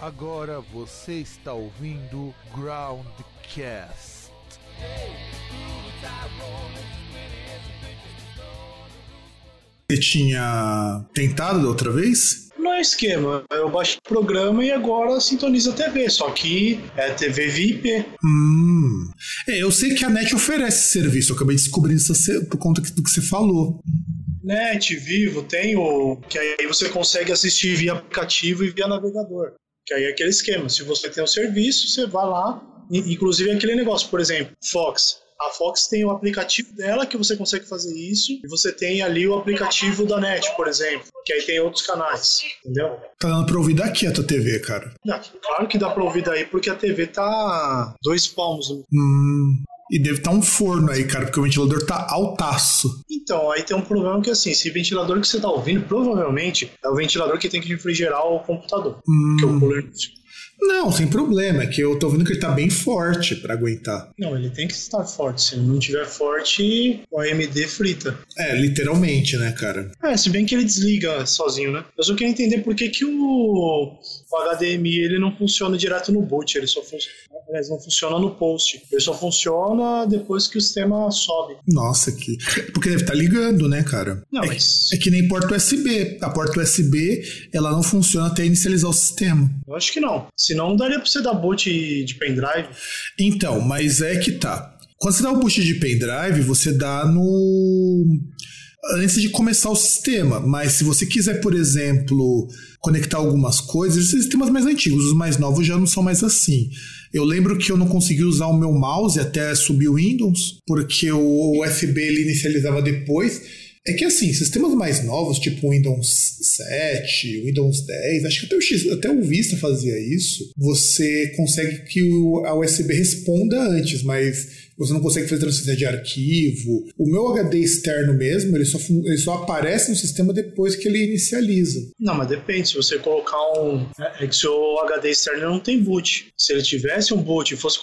Agora você está ouvindo Groundcast. Você tinha tentado da outra vez? Não é esquema. Eu baixo o programa e agora sintoniza a TV. Só que é TV VIP. Hum. É, eu sei que a NET oferece esse serviço. Eu acabei descobrindo isso por conta do que você falou. NET, Vivo, tem o. Que aí você consegue assistir via aplicativo e via navegador. Que aí é aquele esquema. Se você tem o um serviço, você vai lá. Inclusive aquele negócio, por exemplo, Fox. A Fox tem o aplicativo dela que você consegue fazer isso, e você tem ali o aplicativo da NET, por exemplo, que aí tem outros canais, entendeu? Tá dando pra ouvir daqui a tua TV, cara. Não, claro que dá pra ouvir daí, porque a TV tá dois palmos. Hum. E deve estar tá um forno aí, cara, porque o ventilador tá altaço. Então, aí tem um problema que assim, esse ventilador que você tá ouvindo, provavelmente é o ventilador que tem que refrigerar o computador. Hum. Que é o cooler não, sem problema. É que eu tô vendo que ele tá bem forte para aguentar. Não, ele tem que estar forte. Se ele não tiver forte, o AMD frita. É, literalmente, né, cara? É, se bem que ele desliga sozinho, né? Eu só queria entender por que, que o, o HDMI ele não funciona direto no boot. Ele só funciona. Não funciona no post. Ele só funciona depois que o sistema sobe. Nossa, que. Porque deve estar tá ligando, né, cara? Não, é, mas. É que nem porta USB. A porta USB, ela não funciona até inicializar o sistema. Eu acho que não. Senão não daria pra você dar boot de pendrive. Então, mas é que tá. Quando você dá o boot de pendrive, você dá no. Antes de começar o sistema. Mas se você quiser, por exemplo, conectar algumas coisas, esses sistemas mais antigos, os mais novos já não são mais assim. Eu lembro que eu não consegui usar o meu mouse até subir o Windows, porque o USB ele inicializava depois. É que assim, sistemas mais novos, tipo Windows 7, Windows 10, acho que até o, X, até o Vista fazia isso, você consegue que a USB responda antes, mas você não consegue fazer transferência de arquivo. O meu HD externo mesmo, ele só, ele só aparece no sistema depois que ele inicializa. Não, mas depende. Se você colocar um. É, é que seu HD externo não tem boot. Se ele tivesse um boot e fosse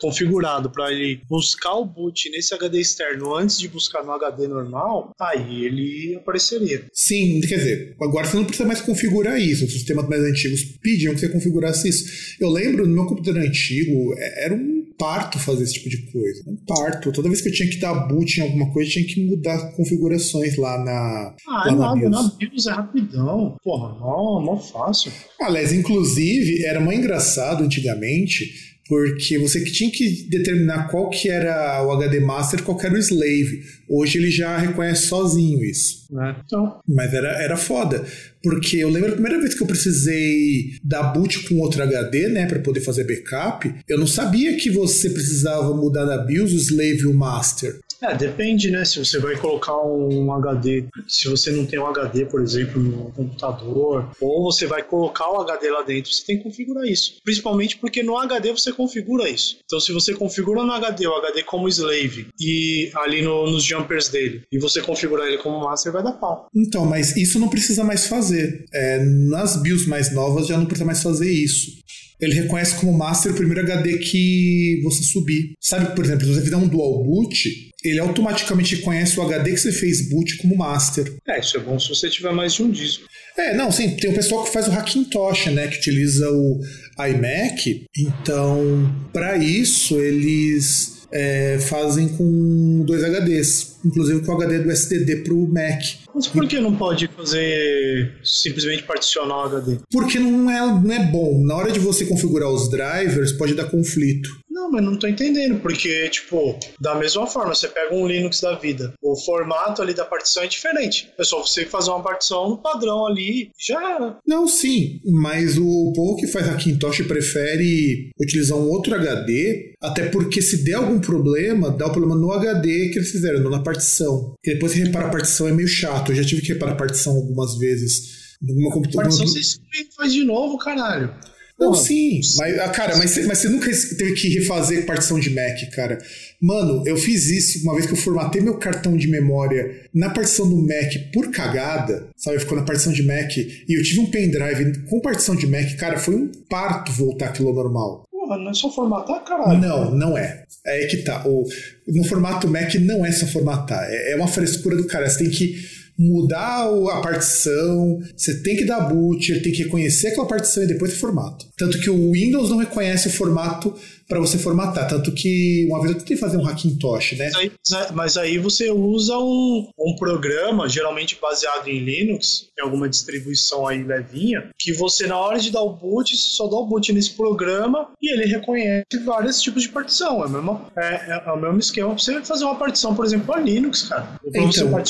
configurado para ele buscar o boot nesse HD externo antes de buscar no HD normal, aí ele apareceria. Sim, quer dizer, agora você não precisa mais configurar isso. Os sistemas mais antigos pediam que você configurasse isso. Eu lembro no meu computador antigo, é, era um parto fazer esse tipo de coisa. Um parto. Toda vez que eu tinha que dar boot em alguma coisa, tinha que mudar configurações lá na. Ah, lá na, BIOS. na BIOS é rapidão. Porra, não, não fácil. Aliás, inclusive, era mais engraçado antigamente porque você tinha que determinar qual que era o HD Master qual que era o Slave. Hoje ele já reconhece sozinho isso. É, então. Mas era, era foda. Porque eu lembro a primeira vez que eu precisei dar boot com outro HD, né, para poder fazer backup, eu não sabia que você precisava mudar da BIOS o Slave e o Master. É, depende, né? Se você vai colocar um HD, se você não tem um HD, por exemplo, no computador, ou você vai colocar o HD lá dentro, você tem que configurar isso. Principalmente porque no HD você configura isso. Então, se você configura no HD o HD como slave e ali no, nos jumpers dele, e você configurar ele como master, vai dar pau. Então, mas isso não precisa mais fazer. É, nas BIOS mais novas já não precisa mais fazer isso ele reconhece como master o primeiro HD que você subir. Sabe, por exemplo, se você fizer um dual boot, ele automaticamente reconhece o HD que você fez boot como master. É, isso é bom se você tiver mais de um disco. É, não, sim, tem o pessoal que faz o Hackintosh, né, que utiliza o iMac. Então, para isso, eles é, fazem com dois HDs, inclusive com o HD do SSD para o Mac. Mas por que não pode fazer simplesmente particionar o HD? Porque não é, não é bom. Na hora de você configurar os drivers, pode dar conflito. Não, mas não tô entendendo, porque, tipo, da mesma forma, você pega um Linux da vida, o formato ali da partição é diferente. É só você fazer uma partição no padrão ali, já era. Não, sim, mas o povo que faz Hackintosh prefere utilizar um outro HD, até porque se der algum problema, dá o um problema no HD que eles fizeram, não na partição. E depois você repara a partição é meio chato. Eu já tive que reparar a partição algumas vezes. Numa computadora. Partição você faz de novo, caralho. Não, sim, mas, ah, cara, mas, mas você nunca teve que refazer partição de Mac, cara. Mano, eu fiz isso uma vez que eu formatei meu cartão de memória na partição do Mac por cagada, sabe? Ficou na partição de Mac e eu tive um pendrive com partição de Mac, cara, foi um parto voltar aquilo ao normal. Porra, não é só formatar, caralho. Não, não é. É que tá. O, no formato Mac não é só formatar. É, é uma frescura do cara. Você tem que mudar a partição, você tem que dar boot, tem que reconhecer aquela partição e depois o formato. Tanto que o Windows não reconhece o formato para você formatar. Tanto que uma vez eu tentei fazer um Hackintosh, né? Mas aí, mas aí você usa um, um programa, geralmente baseado em Linux, em alguma distribuição aí levinha, que você, na hora de dar o boot, só dá o boot nesse programa e ele reconhece vários tipos de partição. É o mesmo, é, é o mesmo esquema pra você fazer uma partição, por exemplo, para Linux, cara. Então, então,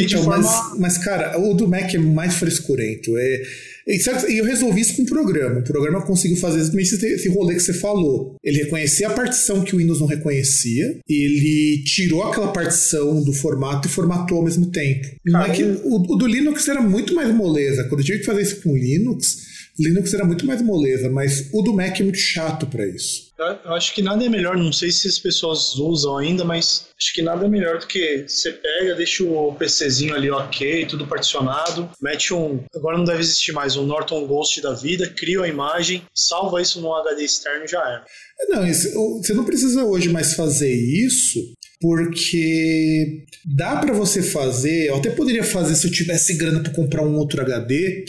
de forma. mas, mas, cara, o do Mac é mais frescurento. É, e certo- e eu resolvi isso com o programa. O programa conseguiu fazer exatamente esse, rolê que você falou. Ele reconhecia a partição que o Windows não reconhecia, ele tirou aquela partição do formato e formatou ao mesmo tempo. Cara, que, o, o do Linux era muito mais moleza. Quando eu tive que fazer isso com o Linux, Linux era muito mais moleza, mas o do Mac é muito chato para isso. Eu acho que nada é melhor, não sei se as pessoas usam ainda, mas acho que nada é melhor do que você pega, deixa o PCzinho ali ok, tudo particionado, mete um. Agora não deve existir mais um Norton Ghost da vida, cria a imagem, salva isso num HD externo e já era. Não, isso- o- você não precisa hoje mais fazer isso, porque dá para você fazer. Eu até poderia fazer se eu tivesse grana para comprar um outro HD.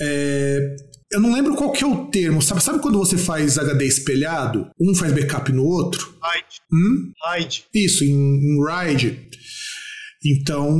É, eu não lembro qual que é o termo. Sabe, sabe quando você faz HD espelhado? Um faz backup no outro? RAID, Hum? RAID. Isso, em, em RAID. Então,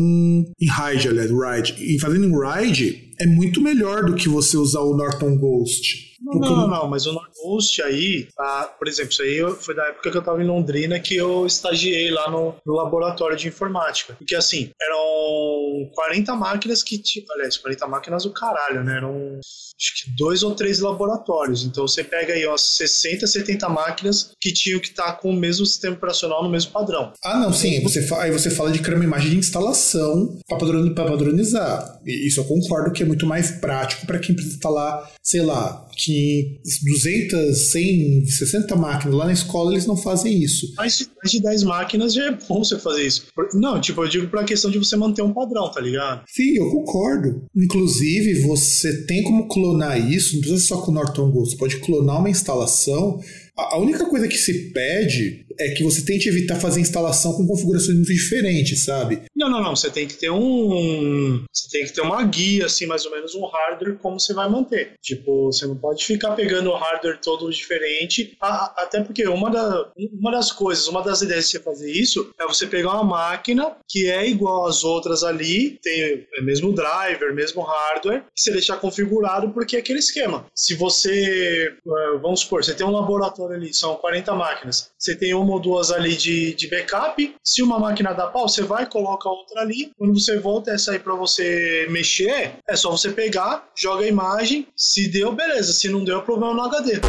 em RAID, aliás, RAID. E fazendo em RAID é muito melhor do que você usar o Norton Ghost. Não, não, eu- não, mas o Norton Ghost aí, ah, por exemplo, isso aí foi da época que eu tava em Londrina que eu estagiei lá no, no laboratório de informática. Porque assim, eram 40 máquinas que tinham. Aliás, 40 máquinas do caralho, né? Eram acho que dois ou três laboratórios. Então você pega aí umas 60, 70 máquinas que tinham que estar com o mesmo sistema operacional no mesmo padrão. Ah, não, sim. Você fa- aí você fala de criar uma imagem de instalação para padronizar. E isso eu concordo que é muito mais prático para quem precisa instalar, sei lá, que 200, 100, 60 máquinas lá na escola eles não fazem isso. Mais de, mais de 10 máquinas já é bom você fazer isso. Não, tipo, eu digo pra questão de você manter um padrão, tá ligado? Sim, eu concordo. Inclusive, você tem como clonar isso, não precisa só com o Norton Ghost, você pode clonar uma instalação. A a única coisa que se pede é que você tente evitar fazer instalação com configurações muito diferentes, sabe? Não, não, não. Você tem que ter um. Você tem que ter uma guia, assim, mais ou menos, um hardware, como você vai manter. Tipo, você não pode ficar pegando o hardware todo diferente. Até porque uma, da, uma das coisas, uma das ideias de você fazer isso é você pegar uma máquina que é igual às outras ali, tem é mesmo driver, mesmo hardware, e você deixar configurado porque é aquele esquema. Se você, eh, vamos supor, você tem um laboratório ali, são 40 máquinas, você tem uma ou duas ali de, de backup, se uma máquina dá pau, você vai, coloca outra ali, quando você volta essa aí para você mexer, é só você pegar, joga a imagem, se deu, beleza, se não deu, é problema no HD.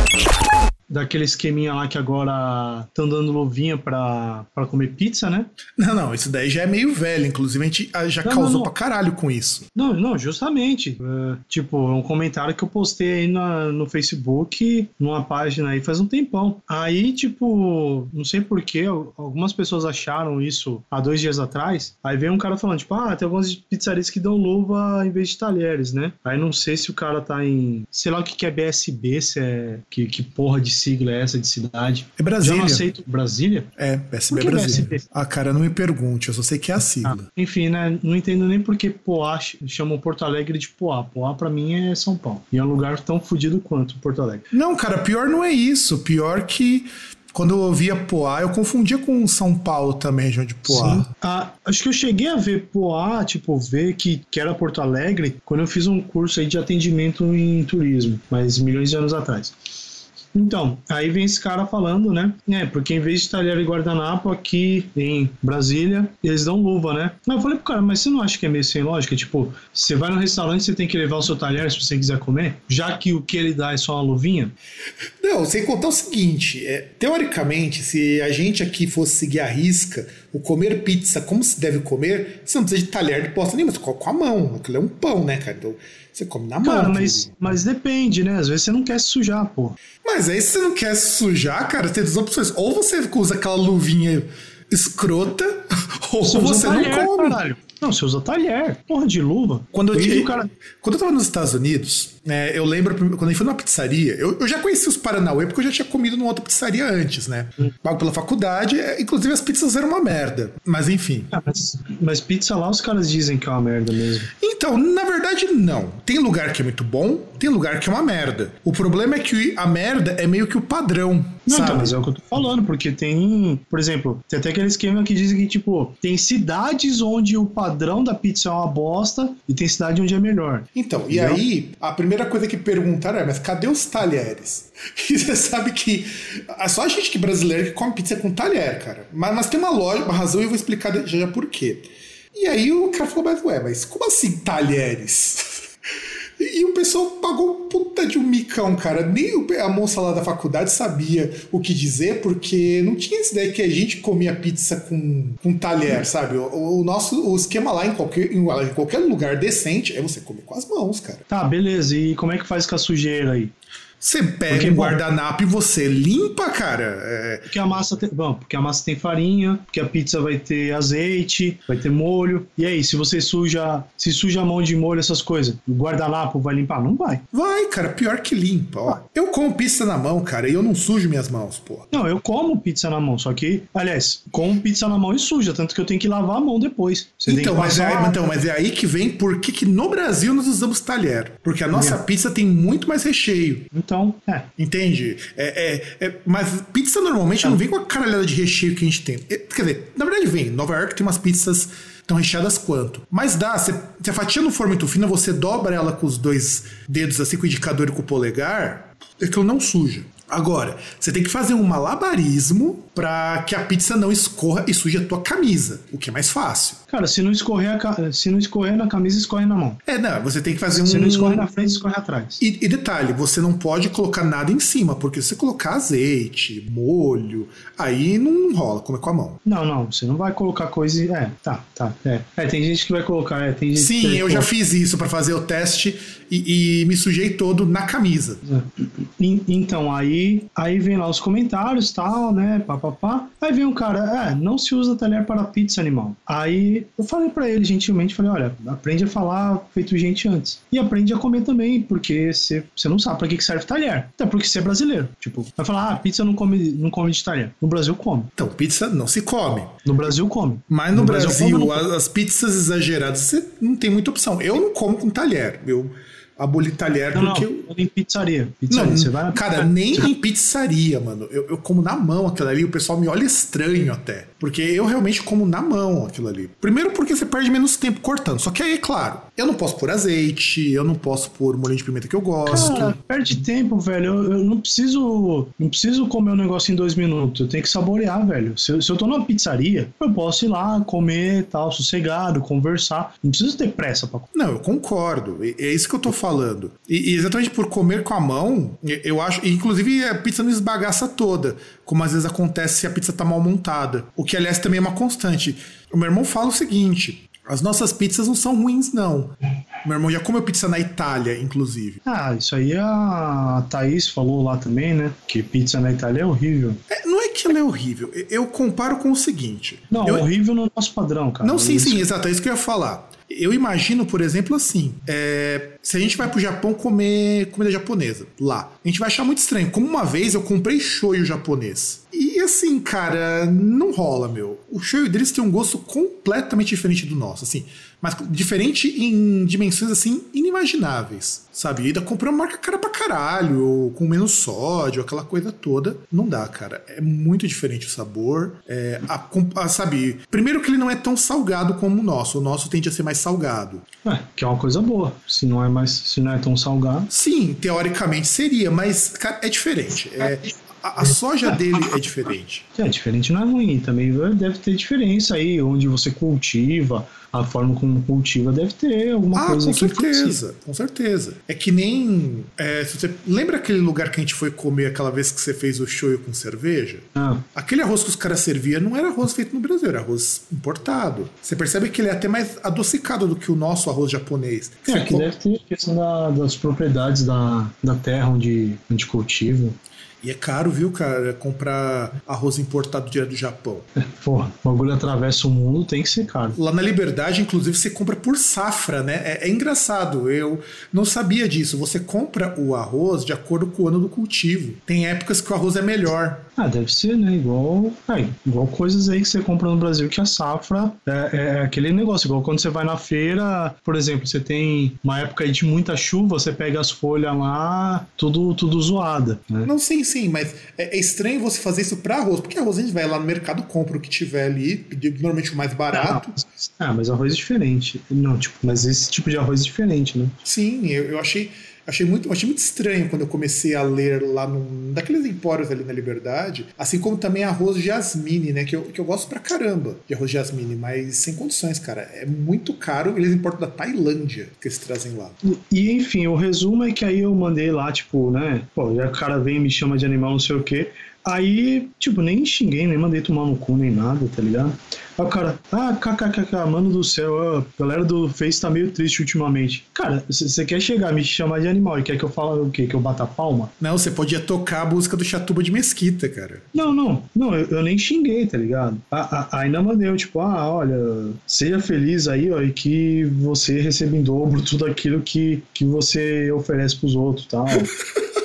Daquele esqueminha lá que agora estão dando luvinha pra comer pizza, né? Não, não, isso daí já é meio velho. Inclusive, a gente já Não, causou não, não. pra caralho com isso. Não, não, justamente. É, tipo, é um comentário que eu postei aí na- no Facebook, numa página aí faz um tempão. Aí, tipo, não sei porquê, algumas pessoas acharam isso há dois dias atrás. Aí veio um cara falando, tipo, ah, tem algumas pizzarias que dão luva em vez de talheres, né? Aí não sei se o cara tá em. Sei lá o que, que é BSB, se é. Que, que porra de sigla é essa de cidade. É Já Brasília. não aceito. Brasília? É, PSB Brasília. PSB? Ah, cara, não me pergunte, eu só sei que é a Ah, sigla. enfim, né? Não entendo nem porque Poá ch- chamam Porto Alegre de Poá. Poá pra mim é São Paulo. E é um lugar tão fodido quanto Porto Alegre. Não, cara, pior não é isso. Pior que quando eu ouvia Poá, eu confundia com São Paulo também, região de Poá. Sim. Ah, acho que eu cheguei a ver Poá, tipo, ver que, que era Porto Alegre quando eu fiz um curso aí de atendimento em turismo, mas milhões de anos atrás. Então, aí vem esse cara falando, né? É, porque em vez de talher e guardanapo aqui em Brasília, eles dão luva, né? Eu falei pro cara, mas você não acha que é meio sem lógica? Tipo, você vai no restaurante, você tem que levar o seu talher se você quiser comer, já que o que ele dá é só uma luvinha? Não, sem contar o seguinte: é, teoricamente, se a gente aqui fosse seguir a risca, o comer pizza como se deve comer, você não precisa de talher de posta nenhuma, você come com a mão. Aquilo é um pão, né, cara? Então, você come na mão. Cara, mas, mas depende, né? Às vezes você não quer se sujar, pô. Mas aí, se você não quer se sujar, cara, tem duas opções. Ou você usa aquela luvinha escrota, Ou Você, você, não come. caralho. Não, você usa talher. Porra de luva. Quando eu, tinha- o cara... quando eu tava nos Estados Unidos, né, eu lembro quando eu fui numa pizzaria, eu, eu já conheci os Paranauê porque eu já tinha comido numa outra pizzaria antes, né? Pago pela faculdade, é, inclusive as pizzas eram uma merda. Mas enfim. Ah, mas, mas pizza lá os caras dizem que é uma merda mesmo. Então, na verdade, não. Tem lugar que é muito bom, tem lugar que é uma merda. O problema é que a merda é meio que o padrão. Não, sabe? então, mas é o que eu tô falando, porque tem, por exemplo, tem até aquele esquema que dizem que, tipo, tem cidades onde o padrão da pizza é uma bosta e tem cidade onde é melhor. Então, e Entendeu? aí, a primeira coisa que perguntaram é, mas cadê os talheres? E você sabe que é só a gente que é brasileiro que come pizza com talher, cara. Mas, mas tem uma lógica, uma razão e eu vou explicar já já por quê. E aí o cara falou, mas ué, mas como assim talheres? E o pessoal pagou puta de um micão, cara. Nem a moça lá da faculdade sabia o que dizer, porque não tinha essa ideia que a gente comia pizza com, com talher, sabe? O, o nosso o esquema lá em qualquer, em, em qualquer lugar decente é você comer com as mãos, cara. Tá, beleza. E como é que faz com a sujeira aí? Você pega Porque, um guardanapo e você limpa, cara. É, Porque a massa tem. Bom, porque a massa tem farinha, porque a pizza vai ter azeite, vai ter molho. E aí, se você suja. Se suja a mão de molho, essas coisas, o guardanapo vai limpar? Não vai. vai, cara, pior que limpa, ó. Eu como pizza na mão, cara, e eu não sujo minhas mãos, pô. Não, eu como pizza na mão, só que, aliás, como pizza na mão e suja, tanto que eu tenho que lavar a mão depois. Você tem Então mas, é, passar- então, mas é aí que vem por que no Brasil nós usamos talher. Porque a nossa pizza tem muito mais recheio. Então, é. Entende? É, é- é- mas pizza normalmente não vem com a caralhada de recheio que a gente tem. É, Quer dizer, na verdade vem. Nova York tem umas pizzas tão recheadas quanto. Mas dá, se, se a fatia não for muito fina, você dobra ela com os dois dedos, assim, com o indicador e com o polegar, aquilo não suja. Agora, você tem que fazer um malabarismo pra que a pizza não escorra e suje a tua camisa, o que é mais fácil. Cara, se não escorrer, a se não escorrer na camisa, escorre na mão. É, não, você tem que fazer um. Se não escorre na frente, escorre atrás. E, e detalhe, você não pode colocar nada em cima, porque se você colocar azeite, molho, aí não rola, come com a mão. Não, não, você não vai colocar coisa. e- É, tá, tá. É, é tem gente que vai colocar. É, tem gente Sim, eu já fiz isso pra fazer o teste e, e me sujei todo na camisa. En- Então, aí, aí vem lá os comentários tal, né? Pá, pá, pá. Aí vem um cara, é, não se usa talher para pizza animal. Aí eu falei pra ele gentilmente, falei, olha, aprende a falar feito gente antes. E aprende a comer também, porque você você não sabe pra que serve talher. Até porque você é brasileiro. Tipo, vai falar, ah, pizza não come, não come de talher. No Brasil come. Então, pizza não se come. No Brasil come. Mas no, Brasil, come, não as, as pizzas exageradas, você não tem muita opção. Eu não como com talher. Eu aboli talher Não, não, porque eu. em pizzaria. Pizzaria, Não, você vai na cara, pizzaria. nem em pizzaria, mano. Eu, eu como na mão aquilo ali, o pessoal me olha estranho até. Porque eu realmente como na mão aquilo ali. Primeiro porque você perde menos tempo cortando. Só que aí, é claro, eu não posso pôr azeite, eu não posso pôr molho de pimenta que eu gosto. Cara, perde tempo, velho. Eu, eu não preciso. Não preciso comer o negócio em dois minutos. Eu tenho que saborear, velho. Se, eu- se eu tô numa pizzaria, eu posso ir lá, comer tal, sossegado, conversar. Não preciso ter pressa pra comer. Não, eu concordo. É isso que eu tô falando. E, e exatamente por comer com a mão, eu acho. Inclusive, a pizza não esbagaça toda, como às vezes acontece se a pizza tá mal montada. O que, aliás, também é uma constante. O meu irmão fala o seguinte. As nossas pizzas não são ruins, não. Meu irmão já comeu pizza na Itália, inclusive. Ah, isso aí a Thaís falou lá também, né? Que pizza na Itália é horrível. É, não é que ela é horrível. Eu- comparo com o seguinte. Não, eu, horrível no nosso padrão, cara. Não, sim, sim, exato. É isso que eu ia falar. Eu imagino, por exemplo, assim: é, se a gente vai pro Japão comer comida japonesa lá, a gente vai achar muito estranho. Como uma vez eu comprei shoyu japonês. E assim, cara, não rola, meu. O shoyu deles tem um gosto completamente diferente do nosso, assim. Mas diferente em dimensões, assim, inimagináveis, sabe? E ainda comprei uma marca cara pra caralho, com menos sódio, aquela coisa toda. Não dá, cara. É muito diferente o sabor. É, a, a- sabe? Primeiro que ele não é tão salgado como o nosso. O nosso tende a ser mais salgado. É, que é uma coisa boa. Se não é mais, se não é tão salgado. Sim, teoricamente seria, mas, cara, é diferente. É, a, a soja dele é diferente. É, diferente não é ruim. Também deve ter diferença aí, onde você cultiva, a forma como cultiva deve ter alguma Ah, coisa com certeza, com certeza. É que nem. é, se você lembra aquele lugar que a gente foi comer aquela vez que você fez o shoyu com cerveja? Ah, Aquele arroz que os caras serviam não era arroz feito no Brasil, era arroz importado. Você percebe que ele é até mais adocicado do que o nosso arroz japonês. é, que deve ter questão da- das propriedades da, da terra onde, onde cultiva. E é caro, viu, cara, comprar arroz importado direto do Japão. Porra, o bagulho atravessa o mundo, tem que ser caro. Lá na Liberdade, inclusive, você compra por safra, né? É, é engraçado, eu não sabia disso. Você compra o arroz de acordo com o ano do cultivo. Tem épocas que o arroz é melhor. Ah, deve ser, né? Igual, é, igual coisas aí que você compra no Brasil que a safra é, é, aquele negócio. Igual quando você vai na feira, por exemplo, você tem uma época aí de muita chuva, você pega as folhas lá, tudo, tudo zoada. Né? Não, sim, sim, mas é, é estranho você fazer isso para arroz, porque arroz a gente vai lá no mercado, compra o que tiver ali, normalmente o mais barato. Ah, mas arroz é diferente. Não, tipo, mas esse tipo de arroz é diferente, né? Sim, eu, eu achei achei muito, achei muito estranho quando eu comecei a ler lá num daqueles empórios ali na Liberdade, assim como também arroz jasmine, né? Que eu, que eu gosto pra caramba de arroz jasmine, mas sem condições, cara. É muito caro, eles importam da Tailândia que eles trazem lá. E, e enfim, o resumo é que aí eu mandei lá, tipo, né? Pô, já o cara vem e me chama de animal, não sei o quê. Aí, tipo, nem xinguei, nem mandei tomar no cu, nem nada, tá ligado? Aí o cara, ah, kkkk, mano do céu, a galera do Face tá meio triste ultimamente. Cara, você quer chegar, me chamar de animal e quer que eu fale o quê? Que eu bata palma? Não, você podia tocar a música do Chatuba de Mesquita, cara. Não, não, não, eu, eu nem xinguei, tá ligado? A, a, ainda mandei, tipo, ah, olha, seja feliz aí, ó, e que você receba em dobro tudo aquilo que, que você oferece pros outros e tal.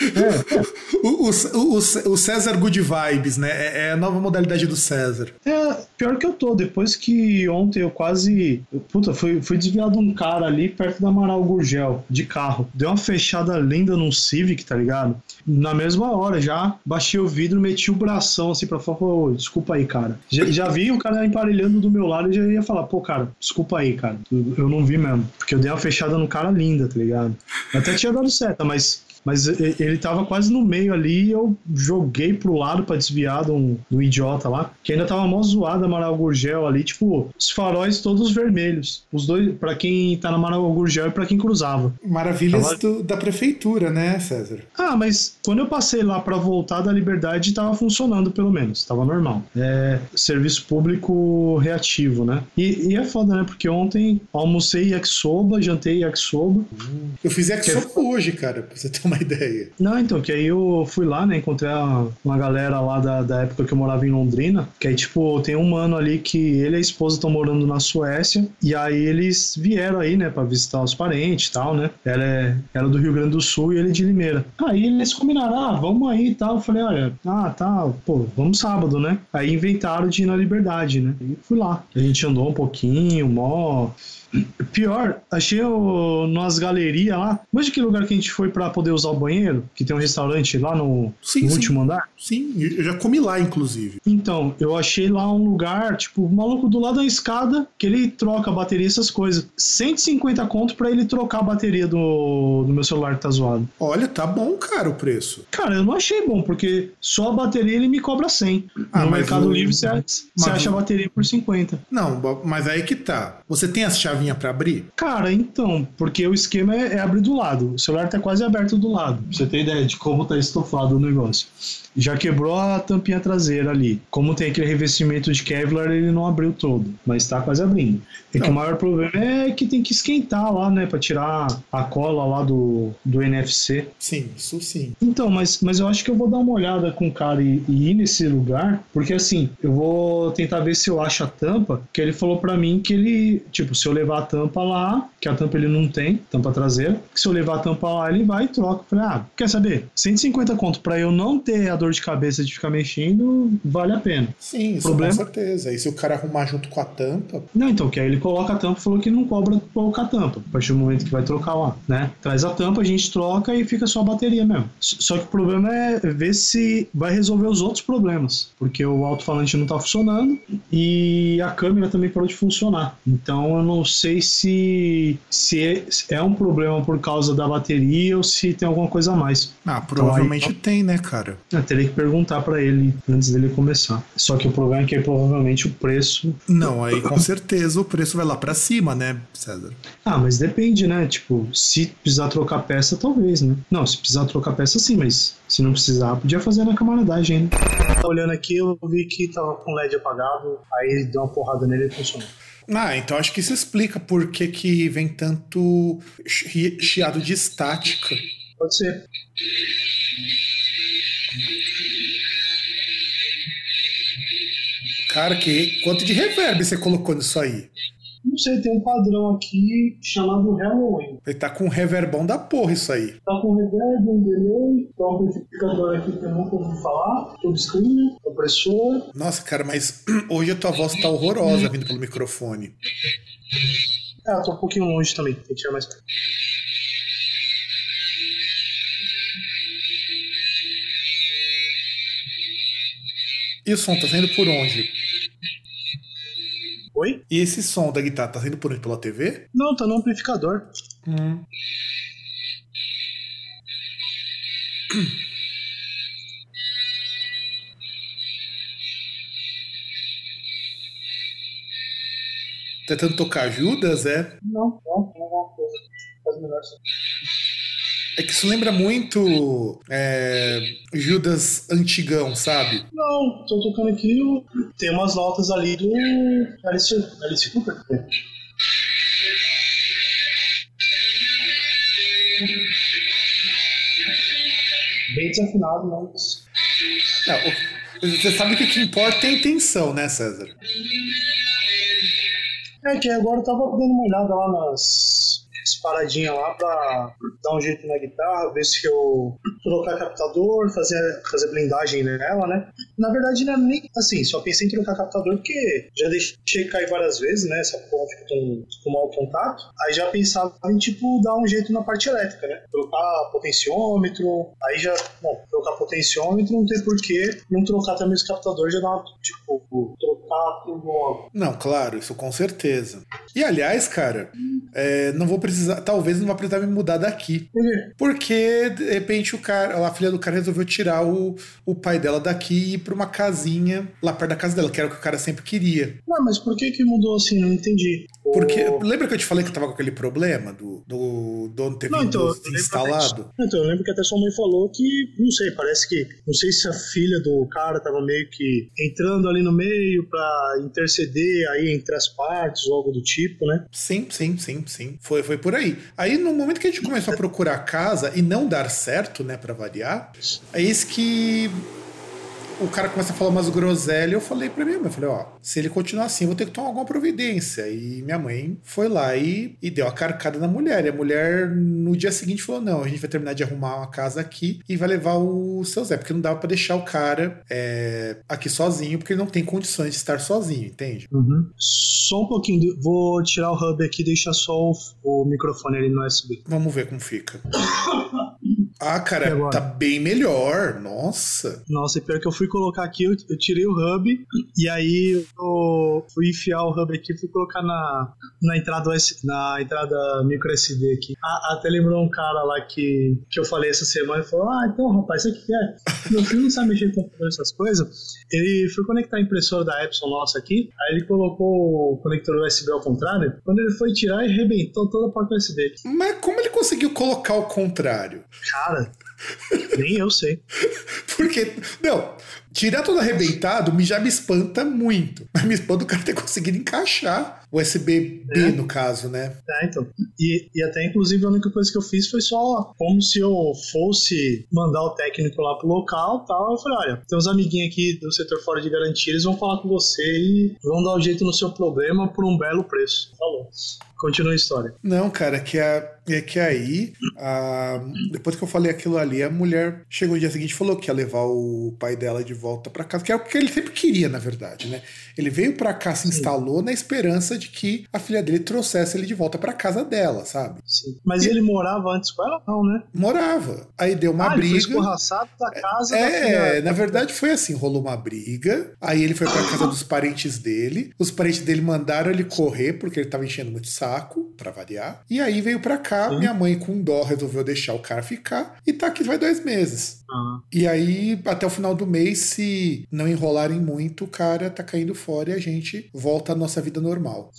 É, é. O, o, o, César Good Vibes, né? É, é a nova modalidade do César. É, pior que eu tô. Depois que ontem eu quase. Puta, fui, fui desviado um cara ali perto da Amaral Gurgel, de carro. Deu uma fechada linda num Civic, tá ligado? Na mesma hora já baixei o vidro, meti o bração assim pra falar, oh, desculpa aí, cara. Já, já vi o cara emparelhando do meu lado e já ia falar, pô, cara, desculpa aí, cara. Eu, eu não vi mesmo. Porque eu dei uma fechada no cara linda, tá ligado? Até tinha dado certo, mas mas ele tava quase no meio ali e eu joguei pro lado para desviar de um, de um, idiota lá, que ainda tava mó zoado a Amaral Gurgel ali, tipo, os faróis todos vermelhos. Os dois, para quem tá na Amaral Gurgel e para quem cruzava. Maravilhas tava... do, da prefeitura, né, César? Ah, mas quando eu passei lá para voltar da Liberdade, tava funcionando pelo menos, tava normal. É serviço público reativo, né? E, e é foda, né? Porque ontem almocei yakisoba, jantei yakisoba. Hum. Eu fiz yakisoba que... hoje, cara, pra você ter uma ideia. Não, então, que aí eu fui lá, né? Encontrei uma galera lá da, da época que eu morava em Londrina, que aí, tipo, tem um mano ali que ele e a esposa estão morando na Suécia, e aí eles vieram aí, né, pra visitar os parentes e tal, né? Ela é, ela é do Rio Grande do Sul e ele é de Limeira. Aí eles combinaram, ah, vamos aí e tal. Eu falei, olha, ah, tá, pô, vamos sábado, né? Aí inventaram de ir na Liberdade, né? E fui lá. A gente andou um pouquinho, mó Pior, achei o, nas galerias lá. Mas de que lugar que a gente foi para poder usar o banheiro? Que tem um restaurante lá no, sim, no sim. último andar? Sim, eu já comi lá, inclusive. Então, eu achei lá um lugar, tipo, o maluco do lado da escada, que ele troca a bateria essas coisas. 150 conto para ele trocar a bateria do, do meu celular que tá zoado. Olha, tá bom, cara, o preço. Cara, eu não achei bom, porque só a bateria ele me cobra 100. Ah, no Mercado. Livre você, você acha a bateria por 50. Não, mas aí que tá. Você tem as chaves chavinha para abrir? Cara, então, porque o esquema é, é, abrir do lado. O celular tá quase aberto do lado. Pra você ter ideia de como tá estofado o negócio. Já quebrou a tampinha traseira ali. Como tem aquele revestimento de Kevlar, ele não abriu todo, mas tá quase abrindo. É que o maior problema é que tem que esquentar lá, né, para tirar a cola lá do, do NFC. Sim, isso sim. Então, mas, mas eu acho que eu vou dar uma olhada com o cara e, e ir nesse lugar, porque assim, eu vou tentar ver se eu acho a tampa, que ele falou para mim que ele, tipo, se eu levar a tampa lá, que a tampa ele não tem, tampa traseira, que se eu levar a tampa lá, ele vai e troca. Falei, ah, quer saber? 150 conto para eu não ter a dor de cabeça de ficar mexendo, vale a pena. Sim, isso Problema... com certeza. E se o cara arrumar junto com a tampa. Não, então, que aí ele coloca a tampa e falou que não cobra colocar a tampa, a partir do momento que vai trocar lá, né? Traz a tampa, a gente troca e fica só a bateria mesmo. Só que o problema é ver se vai resolver os outros problemas, porque o alto-falante não tá funcionando e a câmera também parou de funcionar. Então eu não sei se, se é, é um problema por causa da bateria ou se tem alguma coisa a mais. Ah, provavelmente então, aí, tem, né, cara? Eu teria que perguntar para ele antes dele começar. Só que o problema é que provavelmente o preço. Não, aí com certeza o preço vai lá para cima, né, César? Ah, mas depende, né? Tipo, se precisar trocar peça, talvez, né? Não, se precisar trocar peça, sim, mas se não precisar, podia fazer na camaradagem ainda. Tá olhando aqui, eu vi que tava com LED apagado, aí deu uma porrada nele e funcionou. Ah, então acho que isso explica por que, que vem tanto chiado de estática. Pode ser. Cara, que quanto de reverb você colocou nisso aí? Não sei, tem um padrão aqui chamado Halloween. Ele tá com um reverbão da porra isso aí. Tá com reverb, um delay, tem um amplificador aqui que eu nunca ouvi falar, screen, compressor. Nossa, cara, mas hoje a tua voz tá horrorosa vindo pelo microfone. Ah, tô um pouquinho longe também, tem que tirar mais perto. E o som tá saindo por onde? Oi? E esse som da guitarra tá saindo por onde? Pela TV? Não, tá no amplificador. Hum. Tentando tocar Judas, é? Não, não, não coisa. Faz melhor assim. É que isso lembra muito é, Judas antigão, sabe? Não, tô tocando aqui, tem umas notas ali do Alice, Alice Cooper. Bem desafinado, mas. Não, você sabe que o que importa é a intenção, né, César? É que agora eu tava dando uma olhada lá nas paradinhas lá pra dar um jeito na guitarra, ver se eu trocar captador, fazer, fazer blindagem nela, né? Na verdade, não é nem assim, só pensei em trocar captador porque já deixei cair várias vezes, né? Essa porra fica com, com mau contato. Aí já pensava em, tipo, dar um jeito na parte elétrica, né? Trocar potenciômetro, aí já, bom, trocar potenciômetro não tem porquê não trocar também os captadores, já dá uma, tipo, trocar tudo logo. Não, claro, isso com certeza. E aliás, cara, é, não vou precisar, talvez não vá precisar me mudar daqui. Por quê? Porque, de repente, o cara, a filha do cara resolveu tirar o, o pai dela daqui e ir pra uma casinha lá perto da casa dela, que era o que o cara sempre queria. Não, mas por que que mudou assim? Não entendi. Porque, lembra que eu te falei que eu tava com aquele problema do, do dono ter Não, então, instalado? até- Então, eu lembro que até sua mãe falou que, não sei, parece que, não sei se a filha do cara tava meio que entrando ali no meio pra interceder aí entre as partes ou algo do tipo, né? Sim, sim, sim, sim. Foi, foi por aí. Aí, no momento que a gente começou a procurar casa e não dar certo, né, pra variar, é isso que o cara começa a falar umas groselhas. Eu falei pra minha mãe, eu falei, ó, se ele continuar assim, eu vou ter que tomar alguma providência. E minha mãe foi lá e, e deu a carcada na mulher. E a mulher, no dia seguinte, falou: não, a gente vai terminar de arrumar uma casa aqui e vai levar o seu Zé, porque não dava pra deixar o cara é, aqui sozinho, porque ele não tem condições de estar sozinho, entende? Só um pouquinho, vou tirar o hub aqui e deixar só o, o microfone ali no USB. Vamos ver como fica. Ah, cara, tá bem melhor. Nossa. Nossa, e pior que eu fui colocar aqui, eu, eu tirei o hub e aí eu fui enfiar o hub aqui fui colocar na, na entrada na entrada micro SD aqui. A- até lembrou um cara lá que, que eu falei essa semana e falou: Ah, então rapaz, isso aqui é. Meu filho não sabe mexer com computador, essas coisas. Ele foi conectar a impressora da Epson nossa aqui, aí ele colocou o conector USB ao contrário. Quando ele foi tirar, ele arrebentou toda a porta USB. Mas como ele conseguiu colocar o contrário? Cara, nem eu sei. Porque, não, tirar tudo arrebentado me já me espanta muito. Mas me espanta o cara ter conseguido encaixar USB-B, É. no caso, né? É, então. E, e até, inclusive, a única coisa que eu fiz foi só como se eu fosse mandar o técnico lá pro local tal. Eu falei, olha, tem uns amiguinhos aqui do setor fora de garantia, eles vão falar com você e vão dar um jeito no seu problema por um belo preço. Falou. Continua a história. Não, cara, que a, é que aí, a- depois que eu falei aquilo ali, a mulher chegou no dia seguinte e falou que ia levar o pai dela de volta pra casa, que é o que ele sempre queria, na verdade, né? Ele veio pra cá, se instalou na esperança de que a filha dele trouxesse ele de volta pra casa dela, sabe? Sim. Mas ele morava antes com ela? Não, né? Morava. Aí deu uma ah, ele foi briga. escorraçado da casa da É, na verdade foi assim, rolou uma briga, aí ele foi pra casa dos parentes dele, os parentes dele mandaram ele correr porque ele tava enchendo muito saco, pra variar, e aí veio pra cá, Sim. minha mãe com dó resolveu deixar o cara ficar, e tá aqui vai dois meses. Ah, E aí, até o final do mês, se não enrolarem muito, o cara tá caindo fora e a gente volta à nossa vida normal.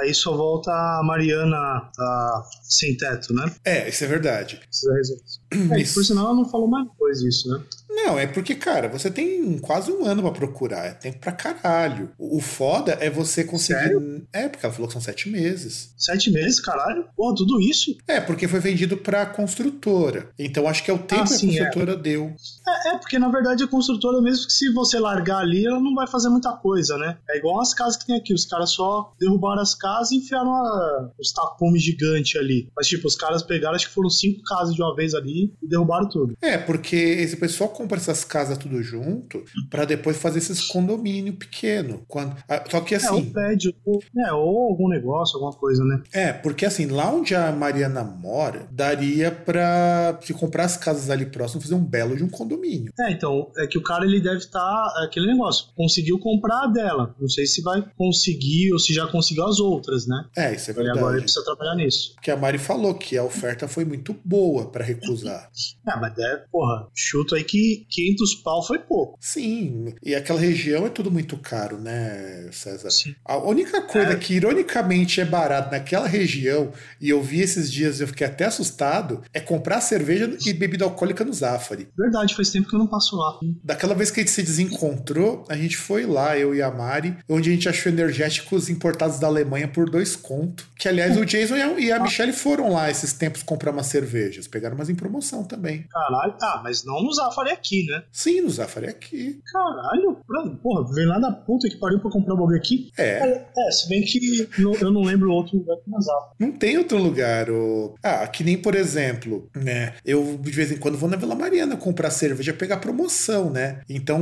Aí só volta a Mariana a sem teto, né? É, isso é verdade. Precisa resolver. É, por sinal, ela não falou mais depois disso, né? Não, é porque, cara, você tem quase um ano pra procurar. É tempo pra caralho. O foda é você conseguir. Sério? É, porque ela falou que são sete meses. Sete meses, caralho? Pô, tudo isso? É, porque foi vendido pra construtora. Então acho que é o tempo Ah, que a é. construtora deu. É, é, porque na verdade a construtora, mesmo que se você largar ali, ela não vai fazer muita coisa, né? É igual as casas que tem aqui. Os caras só derrubaram as casas e enfiaram a- os tapumes gigantes ali. Mas, tipo, os caras pegaram, acho que foram cinco casas de uma vez ali e derrubaram tudo. É, porque esse pessoal compra essas casas tudo junto pra depois fazer esses condomínio pequeno. Quando... Só que É, assim. ou prédio, ou, é, ou algum negócio, alguma coisa, né? É, porque assim, lá onde a Mariana mora, daria pra se comprar as casas ali próximo, fazer um belo de um condomínio. É, então, é que o cara ele deve estar. aquele negócio, conseguiu comprar a dela. Não sei se vai conseguir ou se já conseguiu as outras, né? É, isso é Ele agora ele verdade. precisa trabalhar nisso. Porque a Mari falou que a oferta foi muito boa pra recusar. É, mas é, porra, chuto aí que 500 pau foi pouco. Sim, e aquela região é tudo muito caro, né, César? Sim. A única coisa É. que ironicamente é barato naquela região, e eu vi esses dias e eu fiquei até assustado, é comprar cerveja e bebida alcoólica no Zafari. Verdade, faz tempo que eu não passo lá. Daquela vez que a gente se desencontrou, a gente foi lá, eu e a Mari, onde a gente achou energéticos importados da Alemanha por dois contos. Que, aliás, o Jason e a, e a Michelle foram lá esses tempos comprar umas cervejas. Pegaram umas em promoção também. Caralho. Ah, mas não no Zafari aqui, né? Sim, no Zafari aqui. Caralho. Porra, vem lá da puta que pariu pra comprar o bagulho aqui. É, É, se bem que eu, eu não lembro outro lugar que na Zafari. não tem outro lugar. O... Ah, que nem, por exemplo, né? Eu de vez em quando vou na Vila Mariana comprar cerveja, pegar promoção, né? Então.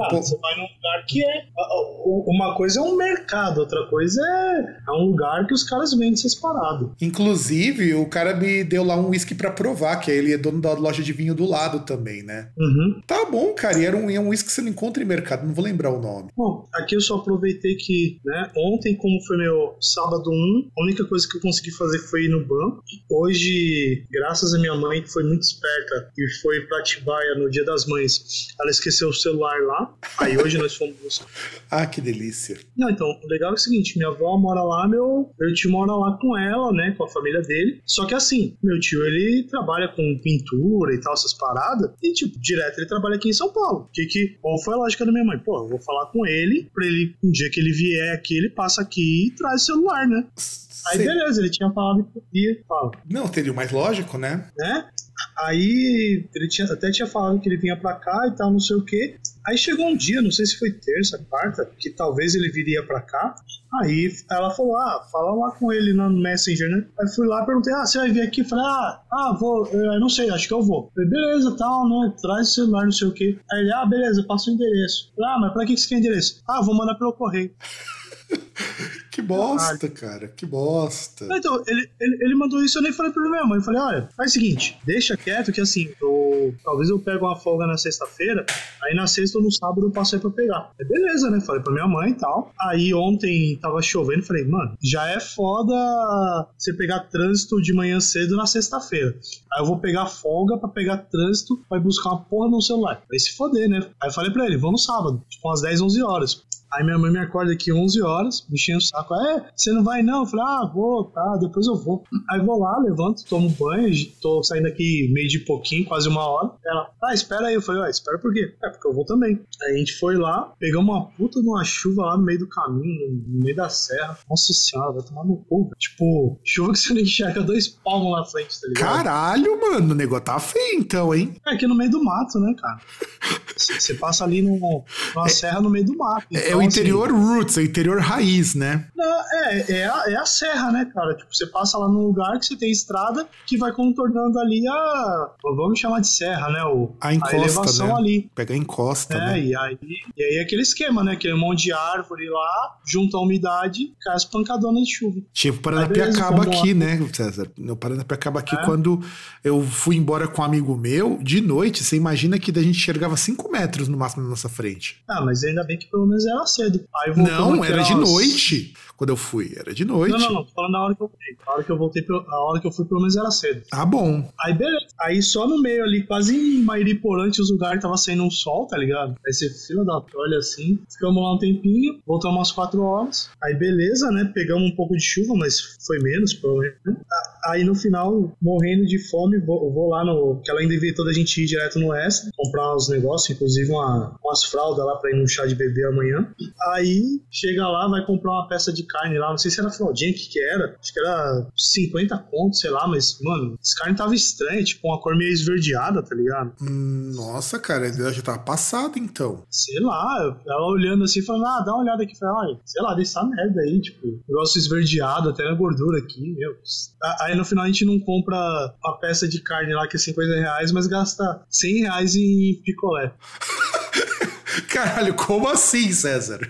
Ah, pô, você vai num lugar que é. Uma coisa é um mercado, outra coisa é, é um lugar que os caras vendem essas paradas. Inclusive, o cara me deu lá um uísque pra provar, que ele é dono da loja de vinho do lado também, né? Uhum. Tá bom, cara, e era um, é um uísque que você não encontra em mercado, não vou lembrar o nome. Bom, aqui eu só aproveitei que, né, ontem, como foi meu sábado 1, a única coisa que eu consegui fazer foi ir no banco. Hoje, graças à minha mãe, que foi muito esperta e foi pra Atibaia no dia das mães, ela esqueceu o celular lá. Aí hoje nós fomos buscar. Ah, que delícia. Não, então, o legal é o seguinte, minha avó mora lá, meu, meu tio mora lá com ela, né, com a família dele. Só que assim, meu tio, ele trabalha com pintura e tal, essas paradas, e tipo, direto ele trabalha aqui em São Paulo. Que que, qual foi a lógica da minha mãe? Pô, eu vou falar com ele, pra ele, um dia que ele vier aqui, ele passa aqui e traz o celular, né? Aí beleza, ele tinha falado que ia, fala, Não, teria o mais lógico, né? né? Aí ele tinha, até tinha falado que ele vinha pra cá e tal, não sei o que. Aí chegou um dia, não sei se foi terça, quarta, que talvez ele viria pra cá. Aí ela falou: Ah, fala lá com ele no Messenger, né? Aí fui lá, perguntei: Ah, você vai vir aqui? Falei: Ah, ah vou, eu não sei, acho que eu vou. Falei: Beleza, tal, né? Traz o celular, não sei o que. Aí ele: Ah, beleza, passa o endereço. Falei: Ah, mas pra que você quer endereço? Ah, vou mandar pelo correio. Que bosta, cara, que bosta. Então, ele, ele, ele mandou isso, eu nem falei pra minha mãe. Eu falei, olha, faz o seguinte, deixa quieto que assim, eu, talvez eu pego uma folga na sexta-feira, aí na sexta ou no sábado eu passo aí pra pegar. Aí beleza, né? Falei pra minha mãe e tal. Aí ontem tava chovendo, falei, mano, já é foda você pegar trânsito de manhã cedo na sexta-feira. Aí eu vou pegar folga pra pegar trânsito, vai buscar uma porra no celular. Vai se foder, né? Aí eu falei pra ele, vamos no sábado, tipo umas 10, 11 horas. Aí minha mãe me acorda aqui 11 horas, me enchendo o saco. É, você não vai não? Eu falei, ah, vou, tá, depois eu vou. Aí vou lá, levanto, tomo banho, tô saindo aqui meio de pouquinho, quase uma hora. Ela, ah, espera aí. Eu falei, ah, espera por quê? É, porque eu vou também. Aí a gente foi lá, pegamos uma puta de uma chuva lá no meio do caminho, no meio da serra. Nossa senhora, vai tomar no cu. Tipo, chuva que você não enxerga dois palmos na frente, tá ligado? Caralho, mano, o negócio tá feio então, hein? É aqui no meio do mato, né, cara? Você passa ali no, numa serra no meio do mato. É Então, o assim, interior roots, é o interior raiz, né? Não, é, é, a, é a serra, né, cara? Tipo, você passa lá num lugar que você tem estrada que vai contornando ali a. Vamos chamar de serra, né? O, A encosta, elevação né? ali. Pega a encosta, É, né? e aí, e aí é aquele esquema, né? Aquele monte de árvore lá, junto à umidade, cai as pancadonas de chuva. Tipo Paranapiacaba aqui, né, César? No Paranapiacaba aqui, É. quando eu fui embora com um amigo meu, de noite, você imagina que a gente enxergava 5 metros no máximo na nossa frente. Ah, mas ainda bem que pelo menos era cedo. Aí voltamos Não, era de noite. Quando eu fui. Era de noite. Não, não, não. Tô falando na hora que eu voltei. A hora que eu voltei, a hora que eu fui, pelo menos era cedo. Ah, bom. Aí, beleza. Aí só no meio ali, quase em Mairiporante, os lugares tava saindo um sol, tá ligado? Aí você fila da olha assim. Ficamos lá um tempinho, voltamos umas quatro horas. Aí, beleza, né? Pegamos um pouco de chuva, mas foi menos, pelo menos. Aí no final, morrendo de fome, vou, vou lá no. Que ela ainda inventou da gente ir direto no Oeste, comprar uns negócios, inclusive uma, umas fraldas lá pra ir no chá de bebê amanhã. Aí chega lá, vai comprar uma peça de carne lá, não sei se era fraldinha, o que que era. Acho que era 50 contos, sei lá, mas, mano, esse carne tava estranha, tipo, uma cor meio esverdeada, tá ligado? Nossa, cara, ela já tava passada então. Sei lá, ela olhando assim, falando, ah, dá uma olhada aqui, falei, sei lá, dessa merda aí, tipo, negócio esverdeado, até na gordura aqui, meu. Aí no final a gente não compra a peça de carne lá que é 50 reais, mas gasta 100 reais em picolé. Caralho, como assim, César?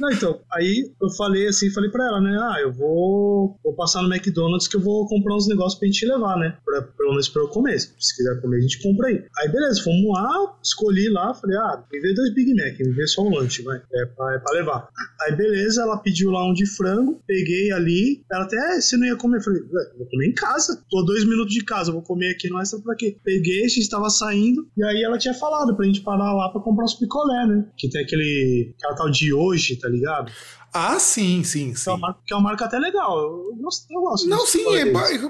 Não, então, aí eu falei assim, falei pra ela, né? Ah, eu vou, vou passar no McDonald's que eu vou comprar uns negócios pra gente levar, né? Pra, pelo menos pra eu comer. Se quiser comer, a gente compra aí. Aí, beleza, fomos lá, escolhi lá, falei, ah, me vê dois Big Mac, me vê só um lanche, vai. É pra, é pra levar. Aí, beleza, ela pediu lá um de frango, peguei ali. Ela até, ah, você não ia comer? Eu falei, vou comer em casa. Tô dois minutos de casa, vou comer aqui no extra pra quê? Peguei, a gente tava saindo, e aí ela tinha falado pra gente parar lá pra comprar uns picolé, né? Que tem aquele, aquela tal de hoje, tá ligado? Ah, sim, sim, sim. Que é uma que é uma marca até legal. Eu gosto. Eu gosto não, sim, é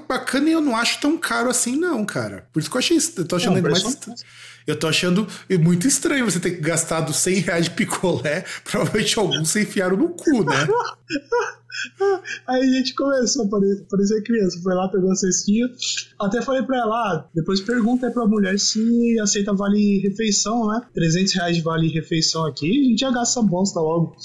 bacana e eu não acho tão caro assim, não, cara. Por isso que eu achei. Eu tô achando não, mais. Eu tô achando muito estranho você ter gastado 100 reais de picolé. Provavelmente alguns se enfiaram no cu, né? Aí a gente começou a parecer, parecer criança. Foi lá, pegou a cestinha. Até falei pra ela, ah, depois pergunta aí pra mulher se aceita vale refeição, né? 300 reais de vale refeição aqui, a gente já gasta bosta logo.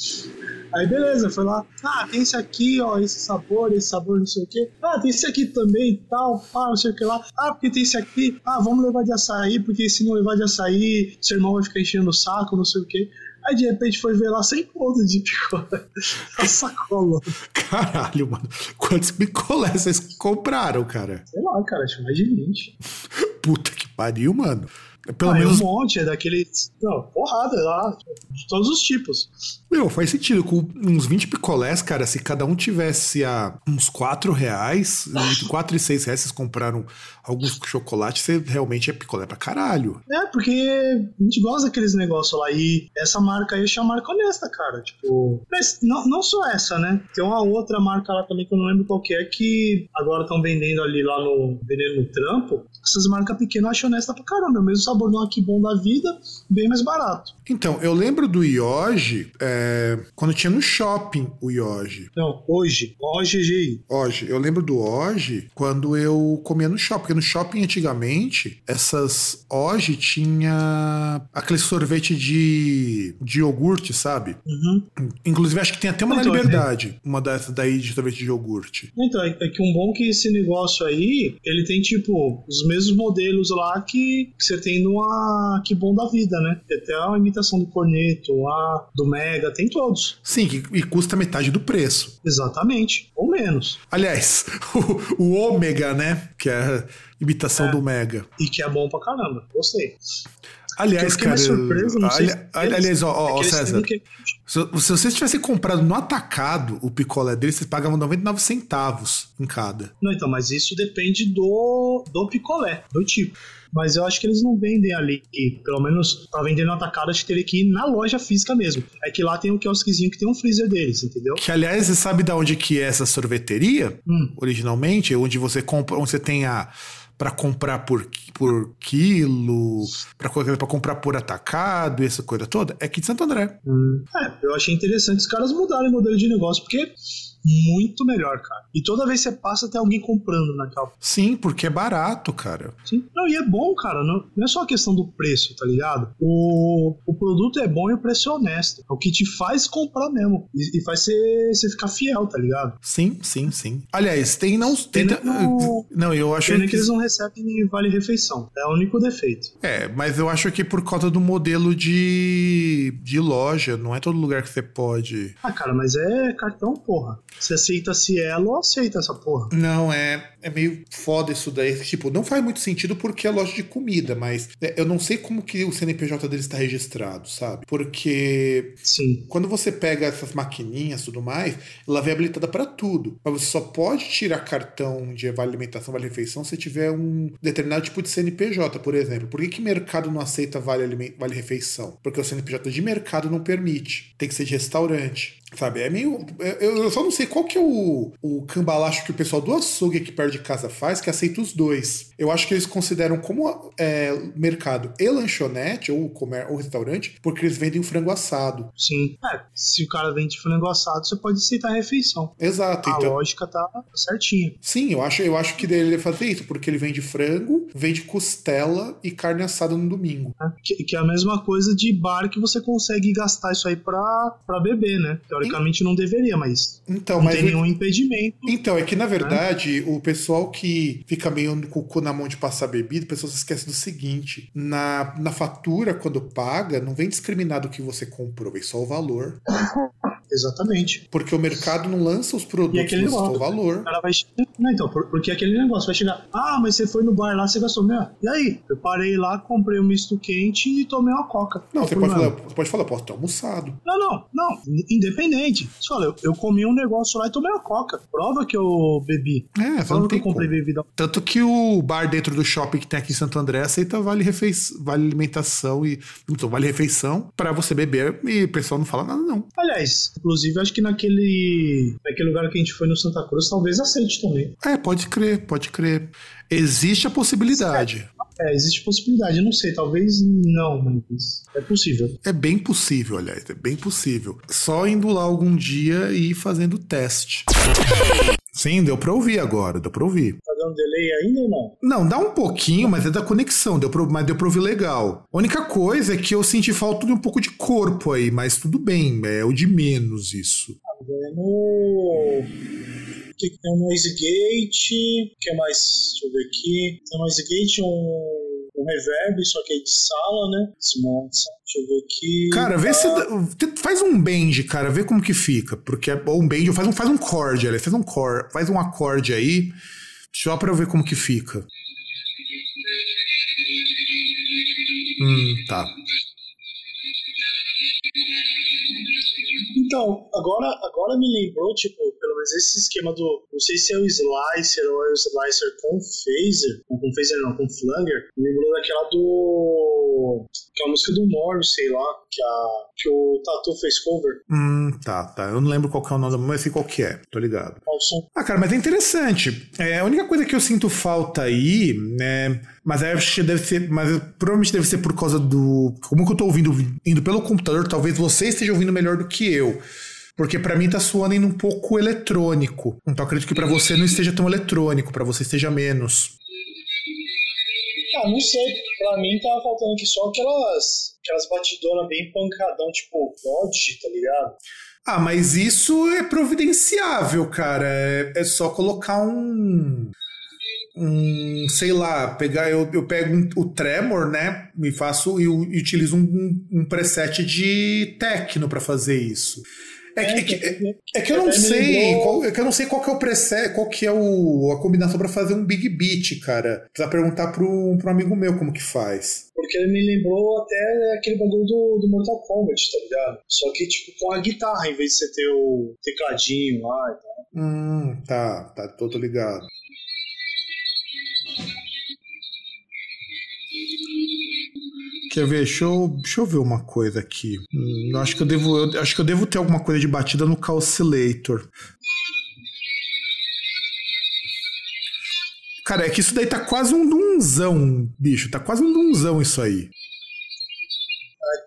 Aí beleza, foi lá, ah, tem esse aqui, ó, esse sabor, esse sabor, não sei o quê. Ah, tem esse aqui também, tal, pá, não sei o que lá. Ah, porque tem esse aqui. Ah, vamos levar de açaí, porque se não levar de açaí, seu irmão vai ficar enchendo o saco, não sei o quê. Aí de repente foi ver lá 100 pontos de picolé. A sacola. Caralho, mano. Quantos picolés vocês compraram, cara? Sei lá, cara, acho mais de 20. Puta que pariu, mano. Pelo ah, menos. É um monte, é daqueles. Não, porrada lá, de todos os tipos. Meu, faz sentido. Com uns 20 picolés, cara, se cada um tivesse a uns 4 reais, entre 4 e 6 reais, vocês compraram alguns chocolates, você realmente é picolé pra caralho. É, porque a gente gosta daqueles negócios lá. E essa marca aí é uma marca honesta, cara. Tipo. Mas não, não só essa, né? Tem uma outra marca lá também que eu não lembro qual que é, que agora estão vendendo ali lá no. vendendo no trampo. Essas marcas pequenas eu acho honesta pra caramba. É o mesmo sabor Aqui Bom da vida, bem mais barato. Então, eu lembro do Ioji é, quando tinha no shopping o Ioji. Não, hoje. Hoje, Hoje. Eu lembro do hoje quando eu comia no shopping. Porque no shopping antigamente, essas hoje tinha aquele sorvete de, de iogurte, sabe? Uhum. Inclusive, acho que tem até uma então, na Liberdade, é... uma dessas daí de sorvete de iogurte. Então, é, é que um bom que esse negócio aí, ele tem tipo os mesmos modelos lá que, que você tem numa Que Bom da Vida, né? Tem até a imitação do Corneto, a do Mega, tem todos. Sim, e custa metade do preço. Exatamente, ou menos. Aliás, o, o Ômega, né? Que é imitação é. do Mega. E que é bom pra caramba, gostei. Aliás, cara. Surpreso, ali, aliás, ó, ó, César. Que... Se, se vocês tivessem comprado no atacado o picolé dele, vocês pagavam 99 centavos em cada. Não, então, mas isso depende do, do picolé, do tipo mas eu acho que eles não vendem ali. E, pelo menos para vender no atacado, acho que teria que ir na loja física mesmo. É que lá tem um quiosquezinho que tem um freezer deles, entendeu? Que aliás, você sabe de onde que é essa sorveteria? Hum. Originalmente, onde você compra, onde você tem a para comprar por, por quilo, para comprar por atacado e essa coisa toda, é aqui de Santo André. Hum. É, eu achei interessante os caras mudarem o modelo de negócio, porque muito melhor, cara. E toda vez que você passa, tem alguém comprando naquela. Sim, porque é barato, cara. Sim. Não, e é bom, cara. Não, não é só a questão do preço, tá ligado? O, o produto é bom e o preço é honesto. É o que te faz comprar mesmo. E, e faz você, você ficar fiel, tá ligado? Sim, sim, sim. Aliás, tem não. Tem, no, não, eu acho que... que eles não recebem vale refeição. É o único defeito. É, mas eu acho que por causa do modelo de, de loja, não é todo lugar que você pode. Ah, cara, mas é cartão, porra. Você aceita Cielo ou aceita essa porra? Não, é. É meio foda isso daí. Tipo, não faz muito sentido porque é loja de comida, mas é, eu não sei como que o CNPJ deles está registrado, sabe? Porque Sim. quando você pega essas maquininhas e tudo mais, ela vem habilitada para tudo. Mas você só pode tirar cartão de vale alimentação, vale refeição se tiver um determinado tipo de CNPJ, por exemplo. Por que, que mercado não aceita vale, aliment- vale refeição? Porque o CNPJ de mercado não permite. Tem que ser de restaurante. Sabe, é meio. Eu, eu só não sei qual que é o, o cambalacho que o pessoal do açougue aqui perto de casa faz, que aceita os dois. Eu acho que eles consideram como é, mercado e lanchonete, ou, comer, ou restaurante, porque eles vendem frango assado. Sim. É, se o cara vende frango assado, você pode aceitar a refeição. Exato. A Então, lógica tá certinha. sim, eu acho, eu acho que dele ele fazer isso, porque ele vende frango, vende costela e carne assada no domingo. né? Que, que é a mesma coisa de bar que você consegue gastar isso aí pra, pra beber, né? Teoricamente não deveria, mas Então, não mas. tem nenhum impedimento. Então, é que na verdade, o pessoal que fica meio com o cu na mão de passar bebida, o pessoal se esquece do seguinte: na, na fatura, quando paga, não vem discriminado o que você comprou, vem só o valor. Exatamente. Porque o mercado não lança os E produtos, aquele negócio, valor. Cara vai. Não, então, por- porque aquele negócio vai chegar. Ah, mas você foi no bar lá, você gastou. Meu, e aí? Eu parei lá, comprei um misto quente e tomei uma coca. Não, você pode, falar, você pode falar, posso ter almoçado. Não, não, não. Independente. Você fala, eu, eu comi um negócio lá e tomei uma coca. Prova que eu bebi. É, Prova que eu comprei como. bebida. Tanto que o bar dentro do shopping que tem aqui em Santo André aceita vale, refeiç... vale alimentação e. Então, vale refeição pra você beber e o pessoal não fala nada, não. Aliás, inclusive, acho que naquele, naquele lugar que a gente foi no Santa Cruz, talvez aceite também. É, pode crer, pode crer. Existe a possibilidade. É, existe possibilidade. Eu não sei, talvez não, mas é possível. É bem possível, aliás, é bem possível. Só indo lá algum dia e fazendo teste. Sim, deu pra ouvir agora, deu pra ouvir. Tá dando delay ainda ou não? Não, dá um pouquinho, mas é da conexão, deu pra, mas deu pra ouvir legal. A única coisa é que eu senti falta de um pouco de corpo aí, mas tudo bem, é o de menos isso. É no. Que tem? Um noise gate. Que mais? Deixa eu ver aqui. Tem um noise gate, um, um reverb, só que é de sala, né? Smart. Deixa eu ver aqui. Cara, vê Tá. se. Faz um bend, cara, vê como que fica. Porque é ou um bend, ou faz um, faz um chord, aliás, faz um chord, faz um acorde aí, só pra eu ver como que fica. Hum, tá. Então, agora, agora me lembrou, tipo, pelo menos esse esquema do. Não sei se é o Slicer ou é o Slicer com Phaser. Não com Phaser não, com Flanger. Me lembrou daquela do. Que é a música do Morrissey lá, que, a, que o Tatu fez cover. Hum, tá, tá. Eu não lembro qual que é o nome, mas sei qual que é, tô ligado. Ao som. Ah, cara, mas é interessante. É, a única coisa que eu sinto falta aí, né? Mas aí eu acho que deve ser. Mas provavelmente deve ser por causa do. Como que eu tô ouvindo indo pelo computador, talvez você esteja ouvindo melhor do que eu. Porque pra mim tá soando ainda um pouco eletrônico. Então acredito que pra você não esteja tão eletrônico, pra você esteja menos. Não sei. Pra mim tava faltando aqui só aquelas. Aquelas batidonas bem pancadão, tipo Prodigy, tá ligado? Ah, mas isso é providenciável, cara. É, é só colocar um. Um, sei lá, pegar. Eu, eu pego um- o Tremor, né? Me faço e, utilizo um, um preset de techno pra fazer isso. É que, é que- é que eu não Até me sei. Qual, é que eu não sei qual que é o preset, qual que é o, a combinação pra fazer um big beat, cara. Precisa perguntar pro, pro amigo meu como que faz. Porque ele me lembrou até aquele bagulho do, do Mortal Kombat, tá ligado? Só que, tipo, com a guitarra, em vez de você ter o tecladinho lá e tal. Hum, tá, tá, tô, tô ligado. Quer ver? Deixa eu, deixa eu ver uma coisa aqui. Hum, acho que eu devo, eu acho que eu devo ter alguma coisa de batida no Calculator. Cara, é que isso daí tá quase um dunzão, bicho. Tá quase um dunzão isso aí.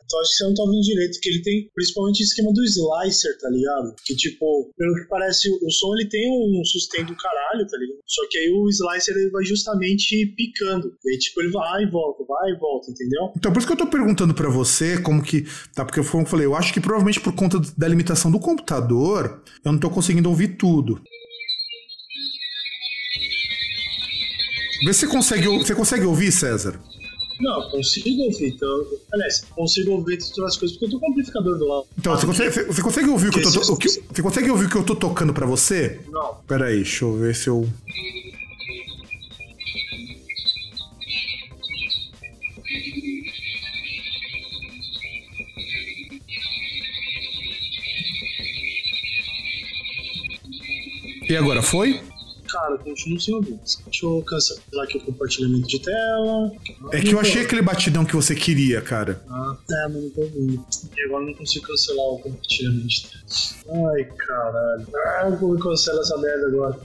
Então acho que você não tá ouvindo direito, que ele tem principalmente o esquema do slicer, tá ligado? Que tipo, pelo que parece, o som ele tem um sustento do caralho, tá ligado? Só que aí o slicer ele vai justamente picando. E aí, tipo, ele vai e volta, vai e volta, entendeu? Então, por isso que eu tô perguntando pra você como que. Tá, porque eu falei, eu acho que provavelmente por conta da limitação do computador, eu não tô conseguindo ouvir tudo. Vê se você consegue, você consegue ouvir, César. Não, consigo ouvir. Então, aliás, consigo ouvir todas as coisas porque eu tô com o amplificador do lado. Então, você consegue, você consegue ouvir o que, eu tô, o que, você consegue ouvir o que eu tô tocando pra você? Não. Peraí, deixa eu ver se eu. E agora foi? Cara, continuo sem ouvir. Deixa eu cancelar aqui o compartilhamento de tela. É que eu achei aquele batidão que você queria, cara. Ah, é, mas não tô ouvindo. E agora eu não consigo cancelar o compartilhamento de tela. Ai, caralho. Ah, como eu cancelo essa merda agora?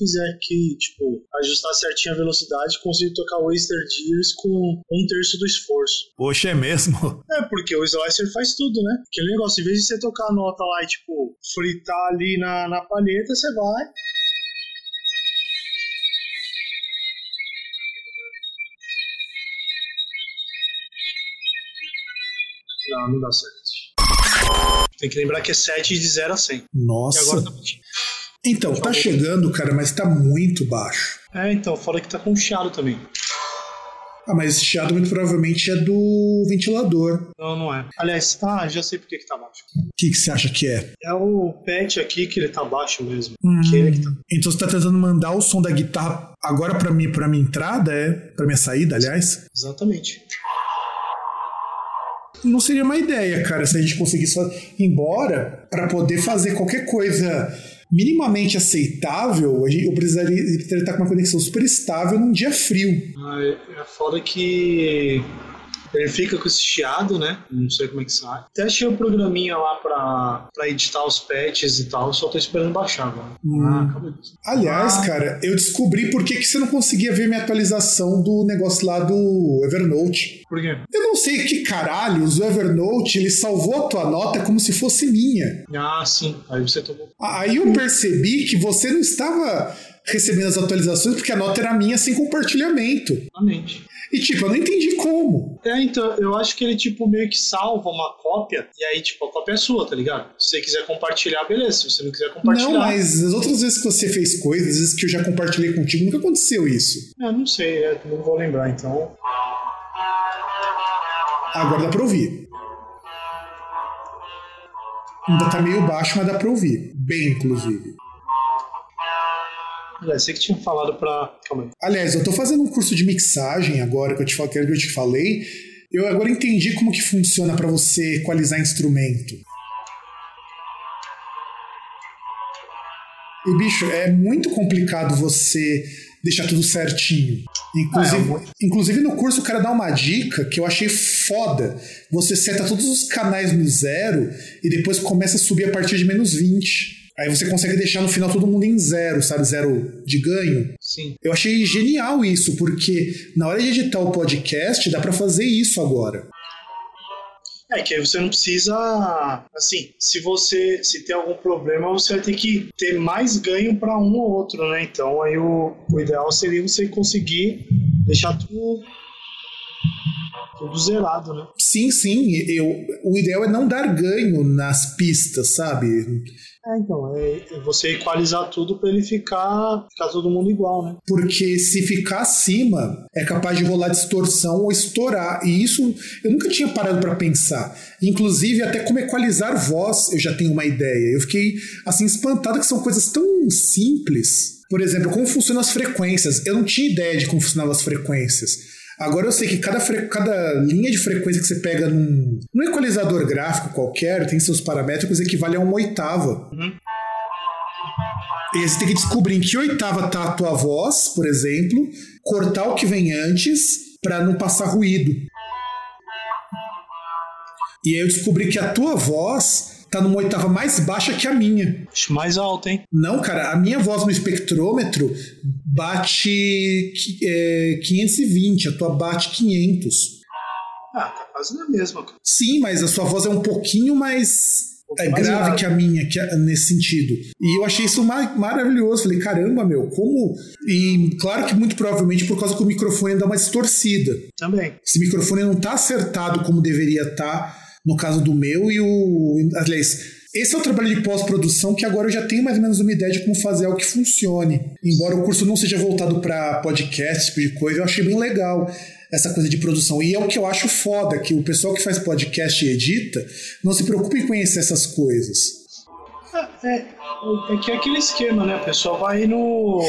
Fizer aqui, tipo, ajustar certinho a velocidade, consigo tocar o Waster Gears com um terço do esforço. Poxa, é mesmo? É, porque o Slicer faz tudo, né? Aquele negócio, em vez de você tocar a nota lá e, tipo, fritar ali na, na palheta, você vai. Não, não dá certo. Tem que lembrar que é 7 de 0 a 100. Nossa. E agora tá. Então, tá chegando, cara, mas tá muito baixo. É, então, fora que tá com chiado também. Ah, mas esse chiado muito provavelmente é do ventilador. Não, não é. Aliás, ah, já sei por que que tá baixo. O que, que você acha que é? É o pet aqui que ele tá baixo mesmo. Hum. Que ele que tá... Então você tá tentando mandar o som da guitarra agora pra mim, pra minha entrada, é? Pra minha saída, aliás? Exatamente. Não seria uma ideia, cara, se a gente conseguisse ir embora pra poder fazer qualquer coisa minimamente aceitável, a gente, eu precisaria, estar com uma conexão super estável num dia frio. Ah, é foda que ele fica com esse chiado, né? Não sei como é que sai. Até achei o programinha lá pra, pra editar os patches e tal, só tô esperando baixar agora. Hum. Ah, acabou disso. Aliás, Ah. cara, eu descobri por que, que você não conseguia ver minha atualização do negócio lá do Evernote. Por quê? Eu não sei que caralhos o Evernote ele salvou a tua nota como se fosse minha. Ah, sim. Aí você tomou. Aí eu percebi que você não estava recebendo as atualizações porque a nota era minha sem compartilhamento. Exatamente. E tipo, eu não entendi como. É, então, eu acho que ele, tipo, meio que salva uma cópia, e aí, tipo, a cópia é sua, tá ligado? Se você quiser compartilhar, beleza. Se você não quiser compartilhar. Não, mas as outras vezes que você fez coisas, as vezes que eu já compartilhei contigo, nunca aconteceu isso. É, não sei, é, não vou lembrar, então. Agora dá pra ouvir. Ainda tá meio baixo, mas dá pra ouvir. Bem, inclusive. É, sei que tinha falado pra. Calma aí. Aliás, eu tô fazendo um curso de mixagem agora que eu te, fa- que eu te falei. Eu agora entendi como que funciona pra você equalizar instrumento. E, bicho, é muito complicado você deixar tudo certinho. Inclusive, Ah, é inclusive no curso o cara dá uma dica que eu achei foda. Você seta todos os canais no zero e depois começa a subir a partir de menos 20. Aí você consegue deixar no final todo mundo em zero, sabe? Zero de ganho. Sim. Eu achei genial isso, porque na hora de editar o podcast dá pra fazer isso agora. É que aí você não precisa. Assim, se você se tem algum problema, você vai ter que ter mais ganho para um ou outro, né? Então aí o, o ideal seria você conseguir deixar tudo, tudo zerado, né? Sim, sim, eu, o ideal é não dar ganho nas pistas, sabe? É, então, é, é você equalizar tudo para ele ficar, ficar todo mundo igual, né? Porque se ficar acima, é capaz de rolar distorção ou estourar. E isso eu nunca tinha parado pra pensar. Inclusive, até como equalizar voz, eu já tenho uma ideia. Eu fiquei assim espantado que são coisas tão simples. Por exemplo, como funcionam as frequências. Eu não tinha ideia de como funcionavam as frequências. Agora eu sei que cada, fre- cada linha de frequência que você pega num, num equalizador gráfico qualquer tem seus paramétricos equivale a uma oitava. E aí você tem que descobrir em que oitava tá a tua voz, por exemplo, cortar o que vem antes para não passar ruído. E aí eu descobri que a tua voz tá numa oitava mais baixa que a minha. Acho mais alto, hein? Não, cara, a minha voz no espectrômetro bate é, 520, a tua bate 500. Ah, tá quase na mesma. cara. Sim, mas a sua voz é um pouquinho mais é mais grave que a minha, que a- nesse sentido. E eu achei isso ma- maravilhoso. Falei, caramba, meu, como. E claro que muito provavelmente por causa que o microfone dá uma distorcida. Também. Esse microfone não tá acertado como deveria estar, no caso do meu, e o. Aliás. Esse é o trabalho de pós-produção que agora eu já tenho mais ou menos uma ideia de como fazer algo que funcione. Embora o curso não seja voltado para podcast, esse tipo de coisa, eu achei bem legal essa coisa de produção. E é o que eu acho foda, que o pessoal que faz podcast e edita não se preocupa em conhecer essas coisas. É, é, é que é aquele esquema, né? A pessoa vai no.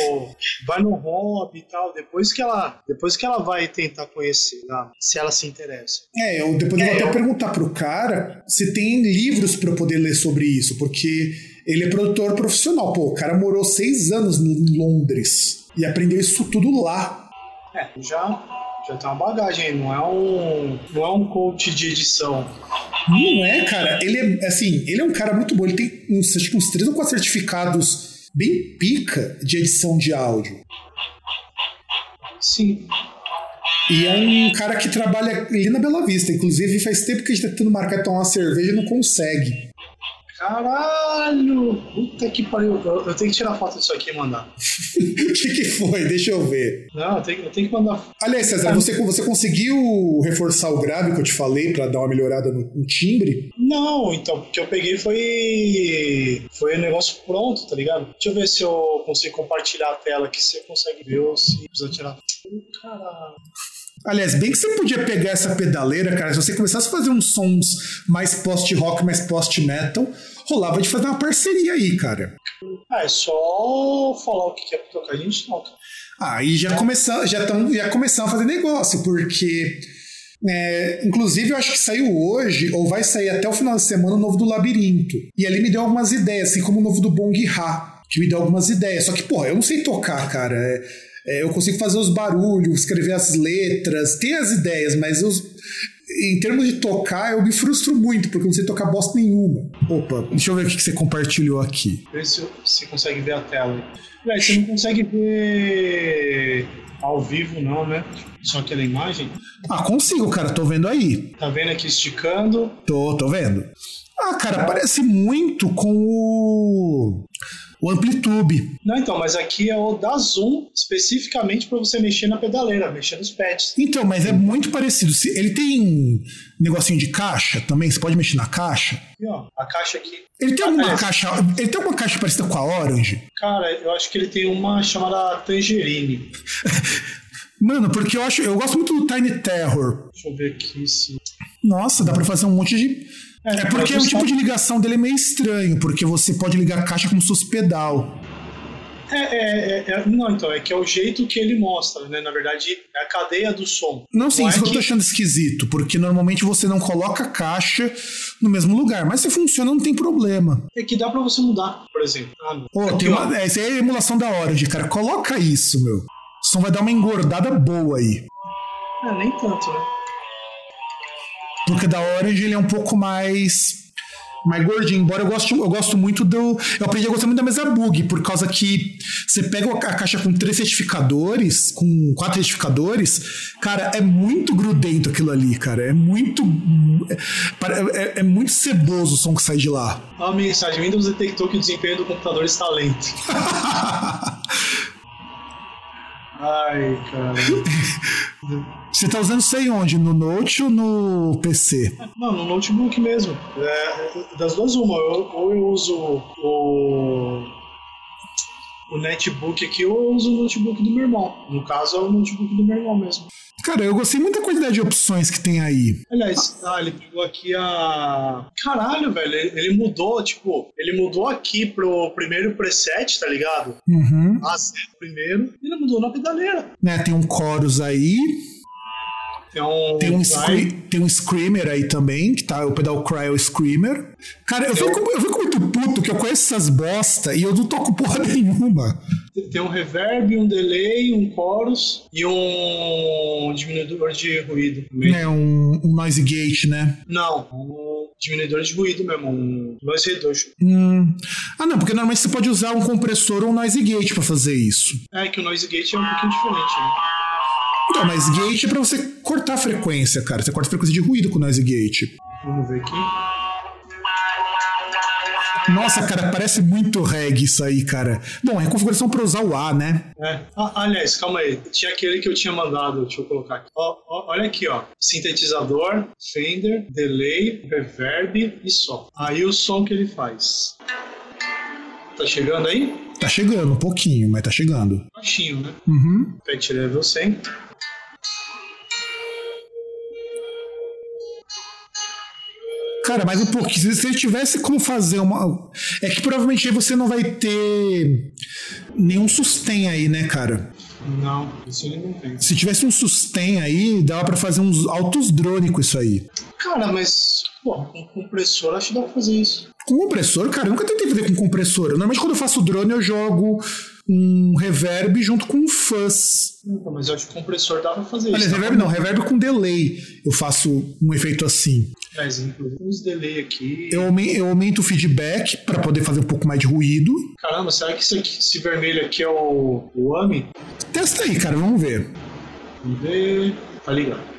vai no hobby e tal. Depois que ela. Depois que ela vai tentar conhecer, né? se ela se interessa. É, eu depois eu vou É, até eu- perguntar pro cara se tem livros para poder ler sobre isso, porque ele é produtor profissional. Pô, o cara morou seis anos em Londres e aprendeu isso tudo lá. É, já. Já tem uma bagagem não é um. Não é um coach de edição. Não é, cara. Ele é assim, ele é um cara muito bom. Ele tem uns, acho que uns três ou quatro certificados bem pica de edição de áudio. Sim. E é um cara que trabalha ali na Bela Vista. Inclusive, faz tempo que a gente tá tentando marcar tomar uma cerveja e não consegue. Caralho! Puta que pariu. Eu, eu tenho que tirar foto disso aqui e mandar. o que, que foi? Deixa eu ver. Não, eu tenho, eu tenho que mandar. Aliás, César, você, você conseguiu reforçar o grave que eu te falei pra dar uma melhorada no, no timbre? Não, então, porque eu peguei foi. Foi um negócio pronto, tá ligado? Deixa eu ver se eu consigo compartilhar a tela aqui, você consegue ver ou se precisa tirar. Caralho. Aliás, bem que você podia pegar essa pedaleira, cara, se você começasse a fazer uns sons mais post-rock, mais post-metal, rolava de fazer uma parceria aí, cara. Ah, é só falar o que quer tocar, a gente toca. Aí já começamos, já tão, já começamos a fazer negócio, porque. é, inclusive, eu acho que saiu hoje, ou vai sair até o final de semana, o novo do Labirinto. E ali me deu algumas ideias, assim como o novo do Bong Ha, que me deu algumas ideias. Só que, porra, eu não sei tocar, cara. É, é, eu consigo fazer os barulhos, escrever as letras, ter as ideias, mas eu, em termos de tocar, eu me frustro muito, porque eu não sei tocar bosta nenhuma. Opa, deixa eu ver o que você compartilhou aqui. Ver se você consegue ver a tela. Véi, você não consegue ver ao vivo, não, né? Só aquela imagem. Ah, consigo, cara, tô vendo aí. Tá vendo aqui esticando? Tô, tô vendo. Ah, cara, parece muito com o. O Amplitude. Não, então, mas aqui é o da Zoom, especificamente para você mexer na pedaleira, mexer nos pads. Então, mas é muito parecido. Ele tem negocinho de caixa também, você pode mexer na caixa. Aqui, ó, a caixa aqui. Ele tem alguma caixa. Ele tem alguma caixa parecida com a Orange? Cara, eu acho que ele tem uma chamada Tangerine. Mano, porque eu acho. Eu gosto muito do Tiny Terror. Deixa eu ver aqui se. Nossa, dá pra fazer um monte de. É porque mas o tipo de ligação dele é meio estranho, porque você pode ligar a caixa como se fosse pedal. É, é, é, é- não, então, é que é o jeito que ele mostra, né? Na verdade, é a cadeia do som. Não, sim, é isso que eu tô achando esquisito, porque normalmente você não coloca a caixa no mesmo lugar, mas se funciona, não tem problema. É que dá pra você mudar, por exemplo. Ah, não. Pô, Aqui, tem uma, é, essa aí é a emulação da Orange, cara. Coloca isso, meu. O som vai dar uma engordada boa aí. É, nem tanto, né? Porque da Orange ele é um pouco mais. Mais gordinho, embora eu goste, eu gosto muito do. Eu aprendi a gostar muito da mesa bug, por causa que você pega a caixa com três certificadores, com quatro certificadores, cara, é muito grudento aquilo ali, cara. É muito. É, é- é muito ceboso o som que sai de lá. A mensagem: Windows detectou que o desempenho do computador está lento. Ai, cara. Você tá usando isso aí onde? No Note ou no PC? Não, no notebook mesmo. É, das duas, uma. Eu- ou eu uso o, o netbook aqui, eu uso o notebook do meu irmão. No caso, é o notebook do meu irmão mesmo. Cara, eu gostei muito da quantidade de opções que tem aí. Aliás, ah, ele pegou aqui a. Caralho, velho. Ele, ele mudou, tipo, ele mudou aqui pro primeiro preset, tá ligado? Uhum. A zero primeiro. E ele mudou na pedaleira. Né, tem um chorus aí, Tem um. tem um, scre- tem um Screamer aí também, que tá o pedal Cry é o Screamer. Cara, eu fico, eu fico muito puto que eu conheço essas bosta e eu não toco porra nenhuma. Tem um reverb, um delay, um chorus e um diminuidor de ruído. também. Né, um, um noise gate, né? Não, um- diminuidor de ruído mesmo, um noise reduction. Hum. Ah, não, porque normalmente você pode usar um compressor ou um noise gate pra fazer isso. É que o noise gate é um pouquinho diferente, né? Então, noise gate é pra você cortar a frequência, cara. Você corta a frequência de ruído com o noise gate. Vamos ver aqui. Nossa, cara, parece muito reggae isso aí, cara. Bom, é configuração pra usar o A, né? É. Ah, aliás, calma aí. Tinha aquele que eu tinha mandado, deixa eu colocar aqui. Ó, ó, olha aqui, ó. Sintetizador, Fender, delay, reverb e som. Aí o som que ele faz. Tá chegando aí? Tá chegando, um pouquinho, mas tá chegando. Baixinho, né? Uhum. Pet level 100. Cara, mas um pouquinho. Se ele tivesse como fazer uma. É que provavelmente aí você não vai ter nenhum sustain aí, né, cara? Não, isso ele não tem. Se tivesse um sustain aí, dava pra fazer uns altos drone com isso aí. Cara, mas, pô, com compressor acho que dá pra fazer isso. Com compressor, cara, eu nunca tentei fazer com compressor. Normalmente quando eu faço drone eu jogo um reverb junto com um fuzz. Mas eu acho que compressor dá pra fazer Aliás, isso. reverb não, reverb com delay. Eu faço um efeito assim. Mas, inclusive, uns delay aqui. Eu eu aumento o feedback pra poder fazer um pouco mais de ruído. Caramba, será que esse, aqui- esse vermelho aqui é o, o AMI? Testa aí, cara, vamos ver. Vamos ver. Tá ligado.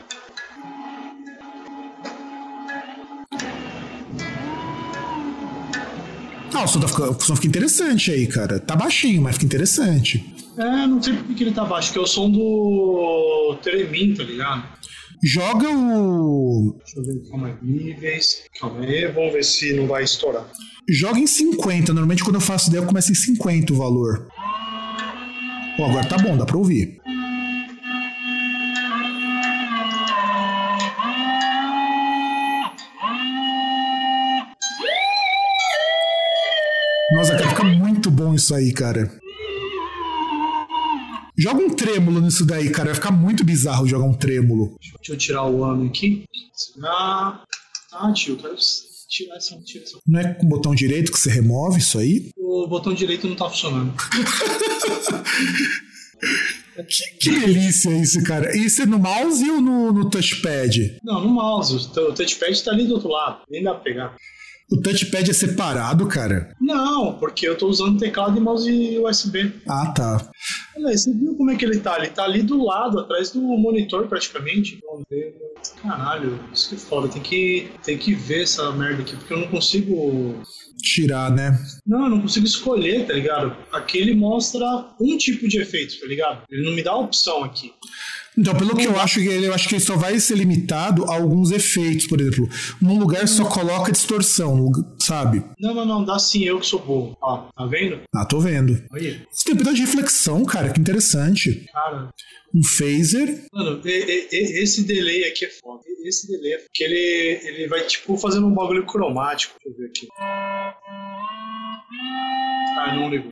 Ah, o som, tá fica- o som fica interessante aí, cara. Tá baixinho, mas fica interessante. É, não sei por que ele tá baixo, que é o som do Telemin, tá ligado? Joga o. Deixa eu ver, calma aí. Níveis. Calma aí, vamos ver se não vai estourar. Joga em 50. Normalmente quando eu faço ideia, eu começo em 50 o valor. Ó, agora tá bom, dá pra ouvir. Isso aí, cara. Joga um trêmulo nisso daí, cara. Vai ficar muito bizarro jogar um trêmulo. Deixa eu tirar o AMI aqui. Ah, ah tio, quero tirar essa, tirar essa. Não é com o botão direito que você remove isso aí? O botão direito não tá funcionando. Que, que delícia isso, cara. Isso é no mouse ou no, no touchpad? Não, no mouse. O touchpad tá ali do outro lado. Nem dá pra pegar. O touchpad é separado, cara. Não, porque eu tô usando teclado e mouse USB. Ah, tá. Olha, você viu como é que ele tá? Ele tá ali do lado, atrás do monitor praticamente. Ver. Caralho, isso que é foda. Tem que, tem que ver essa merda aqui, porque eu não consigo. Tirar, né? Não, eu não consigo escolher, tá ligado? Aqui ele mostra um tipo de efeito, tá ligado? Ele não me dá a opção aqui. Então, pelo que eu acho que ele, eu acho que ele só vai ser limitado a alguns efeitos, por exemplo. Num lugar só coloca distorção, sabe? Não, não, não, dá sim, eu que sou burro. Ó, tá vendo? Ah, tô vendo. Aí, Você tem um pedaço de reflexão, cara, que interessante. cara. Um phaser. Mano, e- e- e- esse delay aqui é foda. Esse delay é porque ele, ele vai, tipo, fazendo um bagulho cromático. Deixa eu ver aqui. Ah, não ligou.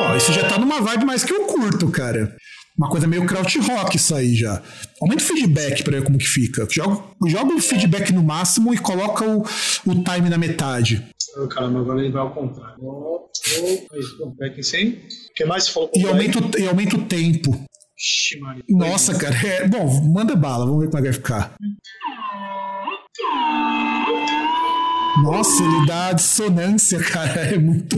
Ó, isso já tá numa vibe mais que eu curto, cara. Uma coisa meio kraut rock isso aí já. Aumenta o feedback pra ver como que fica. Joga, joga o feedback no máximo e coloca o, o time na metade. Caramba, agora ele vai ao contrário. Oh, oh, aí, pô, back em 100. O que mais falou? E aumenta, o- e aumenta o tempo. Ixi, Maria. Nossa, cara. É, bom, manda bala, vamos ver como é que vai ficar. Nossa, ele dá dissonância, cara. É muito,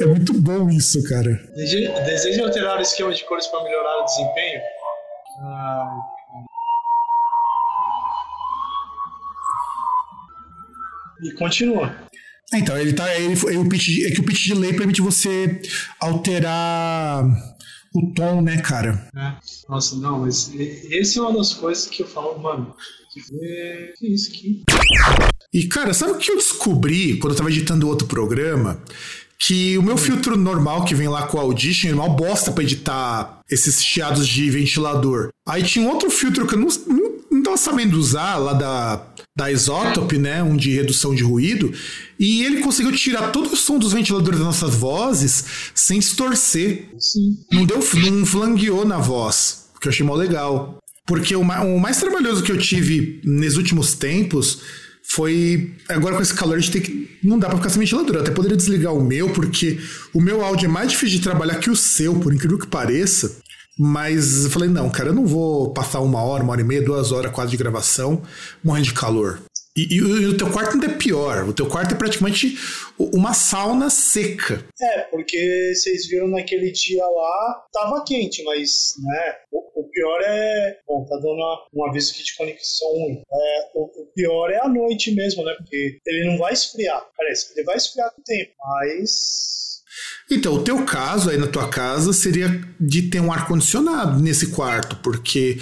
é muito bom isso, cara. Deseja, alterar o esquema de cores para melhorar o desempenho? Ah, e continua. Então, ele tá. Ele, ele- o pitch, de- é que o pitch delay permite você alterar o tom, né, cara? né? Nossa, não, mas esse é uma das coisas que eu falo, mano. Que, que isso aqui? E, cara, sabe o que eu descobri quando eu tava editando outro programa? Que o meu filtro normal que vem lá com o Audition é mal bosta pra editar esses chiados de ventilador. Aí tinha um outro filtro que eu não, não, não tava sabendo usar, lá da, da Isotope, né? Um de redução de ruído. E ele conseguiu tirar todo o som dos ventiladores das nossas vozes sem distorcer. Sim. Não deu, não flangueou na voz, que eu achei mó legal. Porque o, ma- o mais trabalhoso que eu tive nos últimos tempos foi. Agora com esse calor a gente tem que. Não dá pra ficar sem ventilador. Eu até poderia desligar o meu, porque o meu áudio é mais difícil de trabalhar que o seu, por incrível que pareça. Mas eu falei, não, cara, eu não vou passar uma hora, uma hora e meia, duas horas quase de gravação, morrendo de calor. E, e, e, o teu quarto ainda é pior. O teu quarto é praticamente uma sauna seca. É, porque vocês viram naquele dia lá, tava quente, mas, né, o, o pior é... Bom, tá dando uma, um aviso aqui de conexão ruim. É, o, o, pior é a noite mesmo, né, porque ele não vai esfriar. Parece que ele vai esfriar com o tempo, mas então, o teu caso aí na tua casa seria de ter um ar-condicionado nesse quarto, porque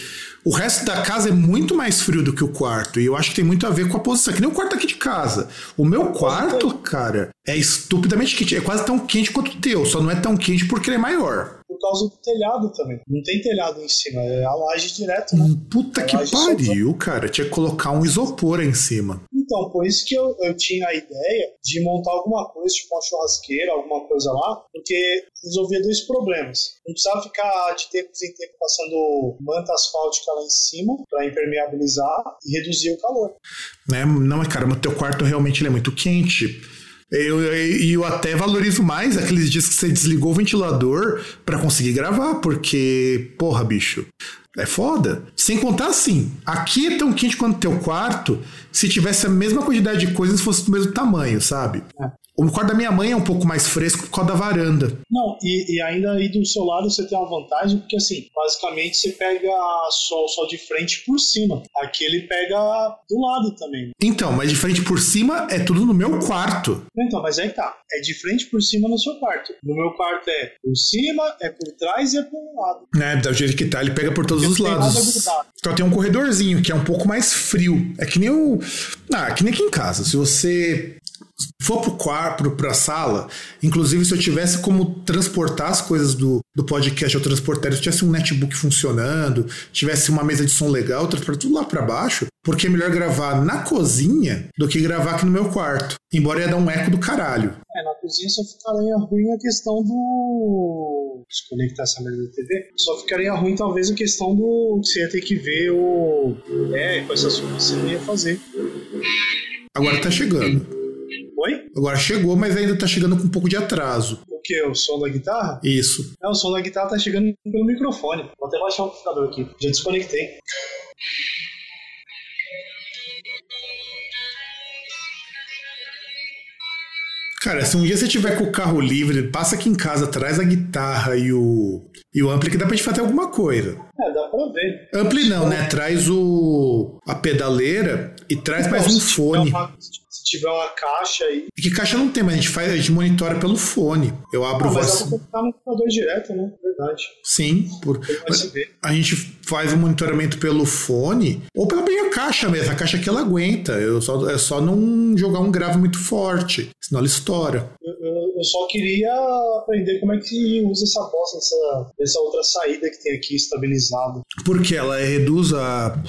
o resto da casa é muito mais frio do que o quarto. E eu acho que tem muito a ver com a posição. Que nem o quarto aqui de casa. O meu quarto, cara, é estupidamente quente. É quase tão quente quanto o teu, só não é tão quente porque ele é maior por causa do telhado também. Não tem telhado em cima, é a laje direto, né? Puta que pariu, cara. Tinha que colocar um isopor em cima. Então, por isso que eu, eu tinha a ideia de montar alguma coisa, tipo uma churrasqueira, alguma coisa lá, porque resolvia dois problemas. Não precisava ficar de tempos em tempo passando manta asfáltica lá em cima para impermeabilizar e reduzir o calor. Né? Não, cara, mas teu quarto realmente é muito quente. Eu, eu, eu, até valorizo mais aqueles dias que você desligou o ventilador para conseguir gravar, porque, porra, bicho, é foda. Sem contar assim, aqui é tão quente quanto teu quarto, se tivesse a mesma quantidade de coisas fosse do mesmo tamanho, sabe? É. O quarto da minha mãe é um pouco mais fresco por causa da varanda. Não, e, e ainda aí do seu lado você tem uma vantagem, porque assim, basicamente você pega sol, sol de frente por cima. Aqui ele pega do lado também. Então, mas de frente por cima é tudo no meu quarto. Então, mas aí tá. É de frente por cima no seu quarto. No meu quarto é por cima, é por trás e é por lado. É, da jeito que tá, ele pega por todos os lados. Então tem um corredorzinho que é um pouco mais frio. É que nem o. Ah, que nem aqui em casa. Se você for pro quarto, pra sala, inclusive se eu tivesse como transportar as coisas do, do podcast eu transportaria, se tivesse um netbook funcionando, tivesse uma mesa de som legal, eu transportaria tudo lá para baixo, porque é melhor gravar na cozinha do que gravar aqui no meu quarto. Embora ia dar um eco do caralho. É, na cozinha só ficaria ruim a questão do. Desconectar essa merda da TV. Só ficaria ruim, talvez, a questão do. Você ia ter que ver o. É, coisas você não ia fazer. Agora tá chegando. Oi? Agora chegou, mas ainda tá chegando com um pouco de atraso. O que? O som da guitarra? Isso. É, o som da guitarra tá chegando pelo microfone. Vou até baixar o amplificador aqui. Já desconectei. Cara, se um dia você tiver com o carro livre, passa aqui em casa, traz a guitarra e o, e o ampli que dá pra gente fazer alguma coisa. É, dá pra ver. Ampli não, né? Traz o a pedaleira e traz mais um fone. Uma, tiver uma caixa aí. E que caixa não tem, mas a gente faz, a gente monitora pelo fone. Eu abro ah, mas voz... dá pra no computador direto, né? Verdade. Sim, por... a gente faz o monitoramento pelo fone ou pela minha caixa mesmo. A caixa que ela aguenta. Eu só, é só não jogar um grave muito forte, senão ela estoura. Eu, eu, eu só queria aprender como é que usa essa bosta, essa, essa outra saída que tem aqui estabilizada. Porque ela reduz a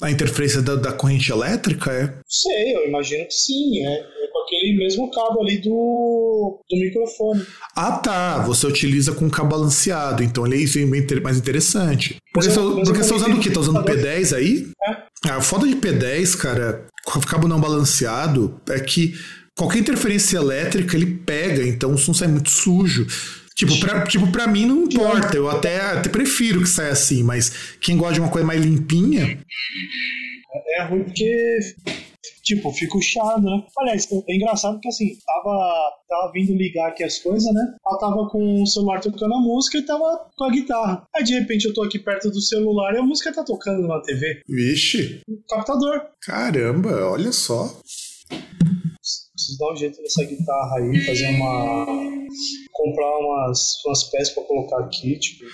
a interferência da, da, corrente elétrica, é? Sei, eu imagino que sim. É, é, com aquele mesmo cabo ali do, do microfone. Ah, tá. Você utiliza com cabo balanceado, então ele é isso mais interessante. Porque, você, porque você tá usando o quê? Tá usando P10 aí? É. A foda de P10, cara, com cabo não balanceado, é que qualquer interferência elétrica ele pega, então o som sai muito sujo. Tipo, pra, tipo, pra mim não importa. Eu até, até prefiro que saia assim, mas quem gosta de uma coisa mais limpinha. É ruim porque tipo, fica chato, né? Aliás, é engraçado porque assim, tava, tava vindo ligar aqui as coisas, né? Ela tava com o celular tocando a música e tava com a guitarra. Aí de repente eu tô aqui perto do celular e a música tá tocando na TV. Vixe. Captador. Caramba, olha só preciso dar um jeito nessa guitarra aí, fazer uma. comprar umas, umas peças para colocar aqui, tipo.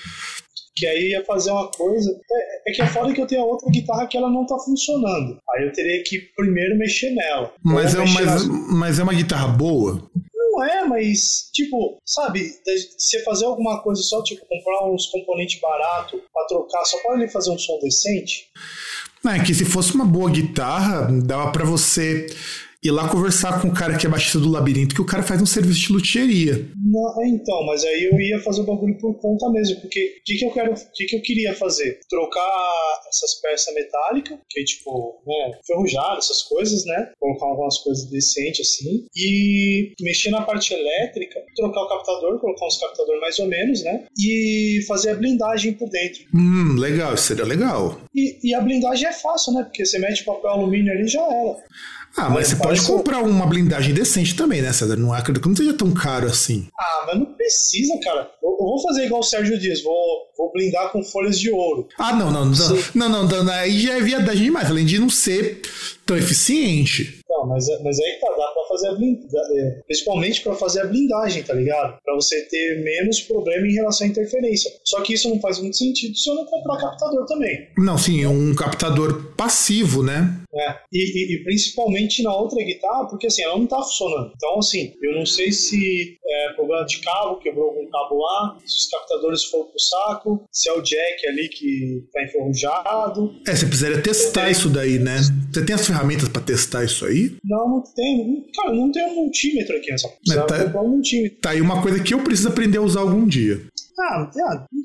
Que aí ia fazer uma coisa. É, é que é foda que eu tenho outra guitarra que ela não tá funcionando. Aí eu teria que primeiro mexer nela. Mas, é, mexer mas, mas é uma guitarra boa? Não é, mas, tipo, sabe, você fazer alguma coisa só, tipo, comprar uns componentes baratos pra trocar, só para ele fazer um som decente. Não, é que se fosse uma boa guitarra, dava para você ir lá conversar com o cara que é baixista do labirinto, que o cara faz um serviço de luthieria. Não, é, então, mas aí eu ia fazer o bagulho por conta mesmo, porque o que, que eu quero, o que, que eu queria fazer? Trocar essas peças metálicas, que tipo, né, ferrujado, essas coisas, né? Colocar algumas coisas decentes assim, e mexer na parte elétrica, trocar o captador, colocar uns captadores mais ou menos, né? E fazer a blindagem por dentro. Hum, legal, isso seria legal. E, e a blindagem é fácil, né? Porque você mete papel alumínio ali e já era. Ah, mas você pode comprar uma blindagem decente também, né, César? Não acredito que não seja tão caro assim. Ah, mas não precisa, cara. Eu, eu vou fazer igual o Sérgio Dias, vou, vou blindar com folhas de ouro. Ah, não, não, não. Não, não, aí já é viadagem demais, além de não ser tão eficiente. Não, mas, mas aí tá, dá pra fazer a blindagem. Principalmente pra fazer a blindagem, tá ligado? Pra você ter menos problema em relação à interferência. Só que isso não faz muito sentido se eu não comprar captador também. Não, sim, um captador passivo, né? É, e, e, principalmente na outra guitarra, porque assim, ela não tá funcionando. Então, assim, eu não sei se é problema de cabo, quebrou algum cabo lá, se os captadores foram pro saco, se é o jack ali que tá enferrujado. É, você precisaria testar isso daí, né? Você tem as ferramentas para testar isso aí? Não, não tem. Cara, não tem um multímetro aqui nessa. Mas tá, um multímetro. Tá aí uma coisa que eu preciso aprender a usar algum dia. Ah,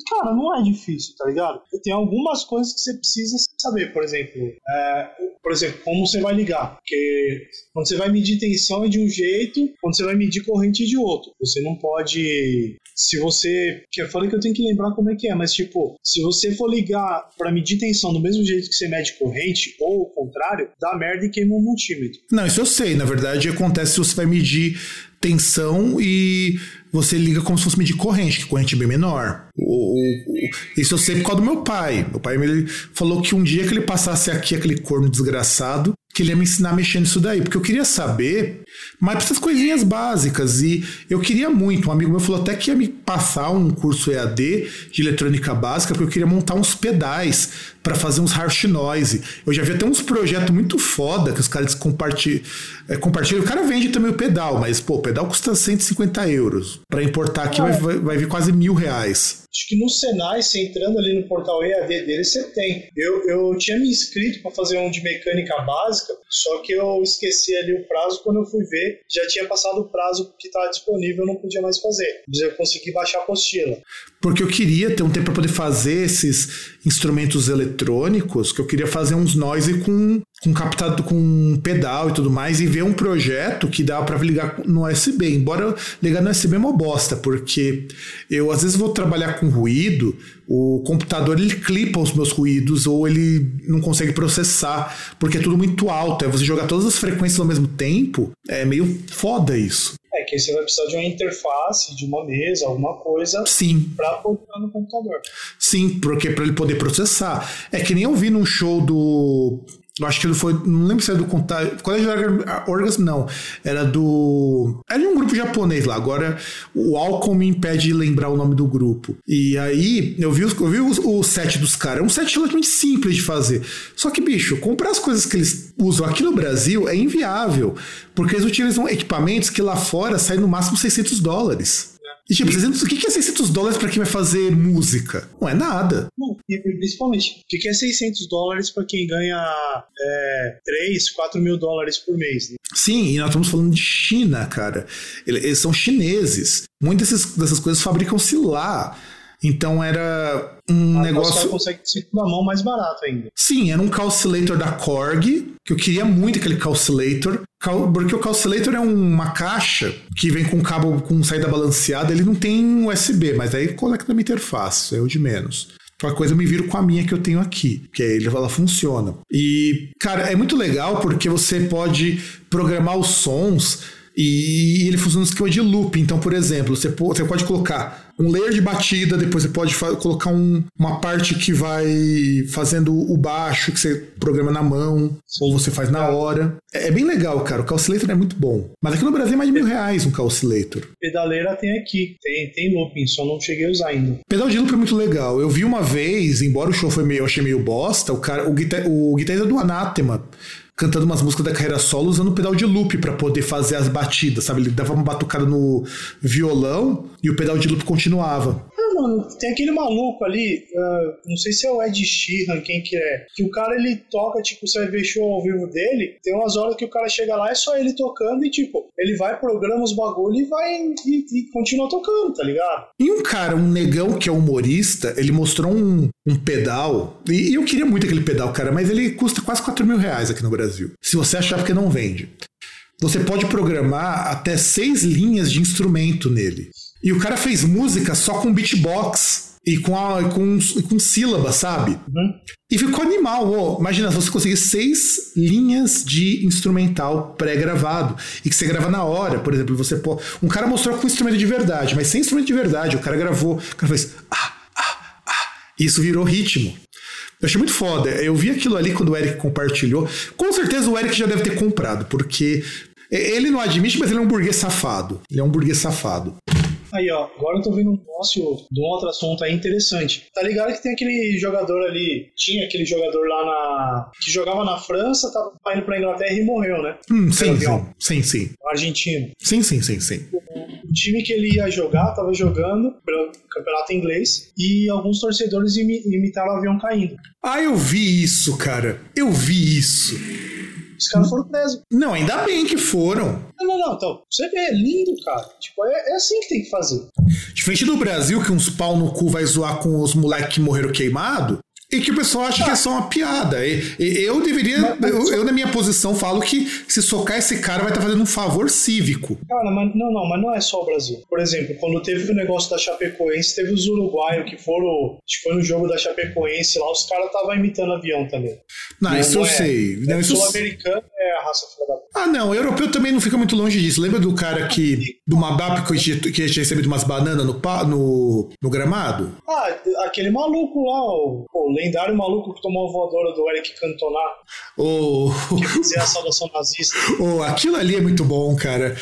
cara, não é difícil, tá ligado? Tem algumas coisas que você precisa saber, por exemplo, é, por exemplo, como você vai ligar, porque quando você vai medir tensão é de um jeito, quando você vai medir corrente é de outro. Você não pode, se você, que eu falei que eu tenho que lembrar como é que é, mas tipo, se você for ligar para medir tensão do mesmo jeito que você mede corrente ou o contrário, dá merda e queima um multímetro. Não, isso eu sei. Na verdade, acontece se você vai medir tensão e você liga como se fosse medir corrente, que corrente é bem menor. O, o, isso eu sei por causa do meu pai. Meu pai me falou que um dia que ele passasse aqui aquele corno desgraçado, que ele ia me ensinar a mexer nisso daí, porque eu queria saber, mas essas coisinhas básicas, e eu queria muito, um amigo meu falou até que ia me passar um curso EAD de eletrônica básica, porque eu queria montar uns pedais para fazer uns harsh noise. Eu já vi até uns projetos muito foda que os caras compartilham, é, compartilham. O cara vende também o pedal, mas pô, o pedal custa 150 euros. Para importar aqui ah, vai, vai vir quase mil reais. Acho que no Senai, você entrando ali no portal EAD dele, você tem. Eu, eu tinha me inscrito para fazer um de mecânica básica, só que eu esqueci ali o prazo. Quando eu fui ver, já tinha passado o prazo que estava disponível, eu não podia mais fazer. Mas eu consegui baixar a apostila. Porque eu queria ter um tempo para poder fazer esses instrumentos eletrônicos, que eu queria fazer uns noise com, com captado com pedal e tudo mais, e ver um projeto que dá para ligar no USB. Embora ligar no USB é uma bosta, porque eu às vezes vou trabalhar com ruído, o computador ele clipa os meus ruídos ou ele não consegue processar, porque é tudo muito alto. É você jogar todas as frequências ao mesmo tempo, é meio foda isso. É que aí você vai precisar de uma interface, de uma mesa, alguma coisa Sim. para colocar no computador. Sim, porque para ele poder processar. É que nem eu vi num show do eu acho que ele foi. Não lembro se era do Contágio. Colégio Orgas, não. Era do. Era de um grupo japonês lá. Agora o álcool me impede de lembrar o nome do grupo. E aí eu vi, eu vi o, o set dos caras. É um set relativamente simples de fazer. Só que, bicho, comprar as coisas que eles usam aqui no Brasil é inviável. Porque eles utilizam equipamentos que lá fora saem no máximo 600 dólares. E tipo, 600, o que é 600 dólares para quem vai fazer música? Não é nada. Não, e principalmente, o que é 600 dólares para quem ganha é, 3, 4 mil dólares por mês? Né? Sim, e nós estamos falando de China, cara. Eles são chineses. Muitas dessas, dessas coisas fabricam-se lá. Então era um Mas negócio. Você consegue na mão mais barato ainda. Sim, era um calculator da Korg, que eu queria muito aquele calculator. Porque o calculator é uma caixa que vem com cabo com saída balanceada, ele não tem USB, mas aí conecta na interface, é o de menos. Qualquer coisa eu me viro com a minha que eu tenho aqui, que aí ela funciona. E, cara, é muito legal porque você pode programar os sons e ele funciona no esquema de loop. Então, por exemplo, você pode colocar um layer de batida, depois você pode colocar um, uma parte que vai fazendo o baixo, que você programa na mão, ou você faz na hora. É, é bem legal, cara. O Calculator é muito bom. Mas aqui no Brasil é mais de mil reais um Calculator. Pedaleira tem aqui, tem, tem looping, só não cheguei a usar ainda. Pedal de loop é muito legal. Eu vi uma vez, embora o show foi meio, eu achei meio bosta, o cara, o, guitar, o guitarrista do Anátema cantando umas músicas da carreira solo usando o pedal de loop para poder fazer as batidas, sabe? Ele dava uma batucada no violão e o pedal de loop continuava. Ah, Mano, tem aquele maluco ali, uh, não sei se é o Ed Sheeran, quem que é, que o cara ele toca, tipo, você vai ver show ao vivo dele, tem umas horas que o cara chega lá, é só ele tocando e, tipo, ele vai, programa os bagulho e vai e, e continua tocando, tá ligado? E um cara, um negão que é humorista, ele mostrou um, um pedal, e, e eu queria muito aquele pedal, cara, mas ele custa quase 4 mil reais aqui no Brasil. Se você achar porque não vende. Você pode programar até seis linhas de instrumento nele. E o cara fez música só com beatbox e com, a, com, com sílaba, sabe? Uhum. E ficou animal. Oh, imagina se você conseguir seis linhas de instrumental pré-gravado e que você grava na hora. Por exemplo, você pô, um cara mostrou com instrumento de verdade, mas sem instrumento de verdade. O cara gravou, o cara fez ah, ah, ah. E isso virou ritmo. Eu achei muito foda. Eu vi aquilo ali quando o Eric compartilhou. Com certeza o Eric já deve ter comprado, porque ele não admite, mas ele é um burguês safado. Ele é um burguês safado. Aí, ó, agora eu tô vendo um negócio de um outro assunto aí interessante. Tá ligado que tem aquele jogador ali, tinha aquele jogador lá na. que jogava na França, tava indo pra Inglaterra e morreu, né? Hum, sim, sim, sim, sim. Argentino. Sim, sim, sim, sim. O time que ele ia jogar tava jogando pelo campeonato inglês e alguns torcedores imitaram o avião caindo. Ah, eu vi isso, cara. Eu vi isso. Os caras foram presos. Não, ainda bem que foram. Não, não, não. Então, você vê, é lindo, cara. Tipo, é, é assim que tem que fazer. Diferente do Brasil, que uns pau no cu vai zoar com os moleques que morreram queimado, e que o pessoal acha que é só uma piada. E, e eu deveria. Mas, eu, eu, na minha posição, falo que se socar esse cara vai estar tá fazendo um favor cívico. Cara, mas não, não, mas não é só o Brasil. Por exemplo, quando teve o negócio da Chapecoense, teve os uruguaios que foram. Acho que foi no jogo da Chapecoense lá, os caras estavam imitando avião também. Não, não isso não eu é, sei. Não, é isso... Sul-americano é a raça filha da Ah, não, o europeu também não fica muito longe disso. Lembra do cara que. do Mabap que, que tinha recebido umas bananas no, no, no gramado? Ah, aquele maluco lá, o, o lendário maluco que tomou a voadora do Eric Cantona. Oh. Que fazia a saudação nazista. Oh, aquilo ali é muito bom, cara.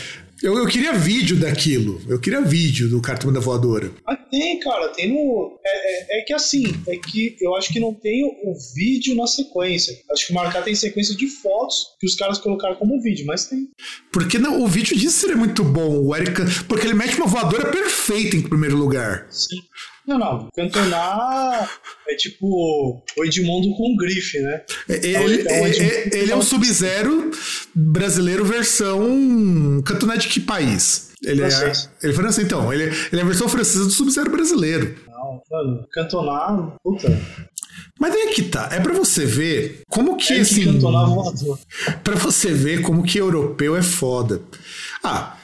Eu, eu queria vídeo daquilo. Eu queria vídeo do cartão da voadora. Ah, tem, cara. Tem no. É, é, é, que assim, é que eu acho que não tem o vídeo na sequência. Acho que marcar tem sequência de fotos que os caras colocaram como vídeo, mas tem. Porque não, o vídeo disso seria muito bom, o Eric. Porque ele mete uma voadora perfeita em primeiro lugar. Sim. Não, não. Cantona é tipo o Edmundo com grife, né? É, ele, é, é, ele é um Sub-Zero brasileiro versão. Cantona de que país? Ele é, ele é francês, então. Ele, ele é a versão francesa do Sub-Zero brasileiro. Não, mano. Cantona, puta. Mas aí que tá, é para você ver como que é assim. Para você ver como que europeu é foda. Ah,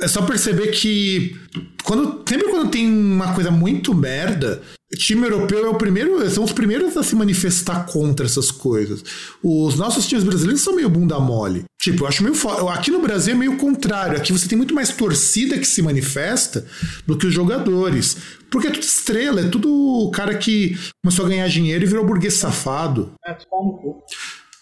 é só perceber que quando sempre quando tem uma coisa muito merda, o time europeu é o primeiro, são os primeiros a se manifestar contra essas coisas. Os nossos times brasileiros são meio bunda mole. Tipo, eu acho meio aqui no Brasil é meio contrário. Aqui você tem muito mais torcida que se manifesta do que os jogadores. Porque é tudo estrela, é tudo cara que começou a ganhar dinheiro e virou burguês safado. É,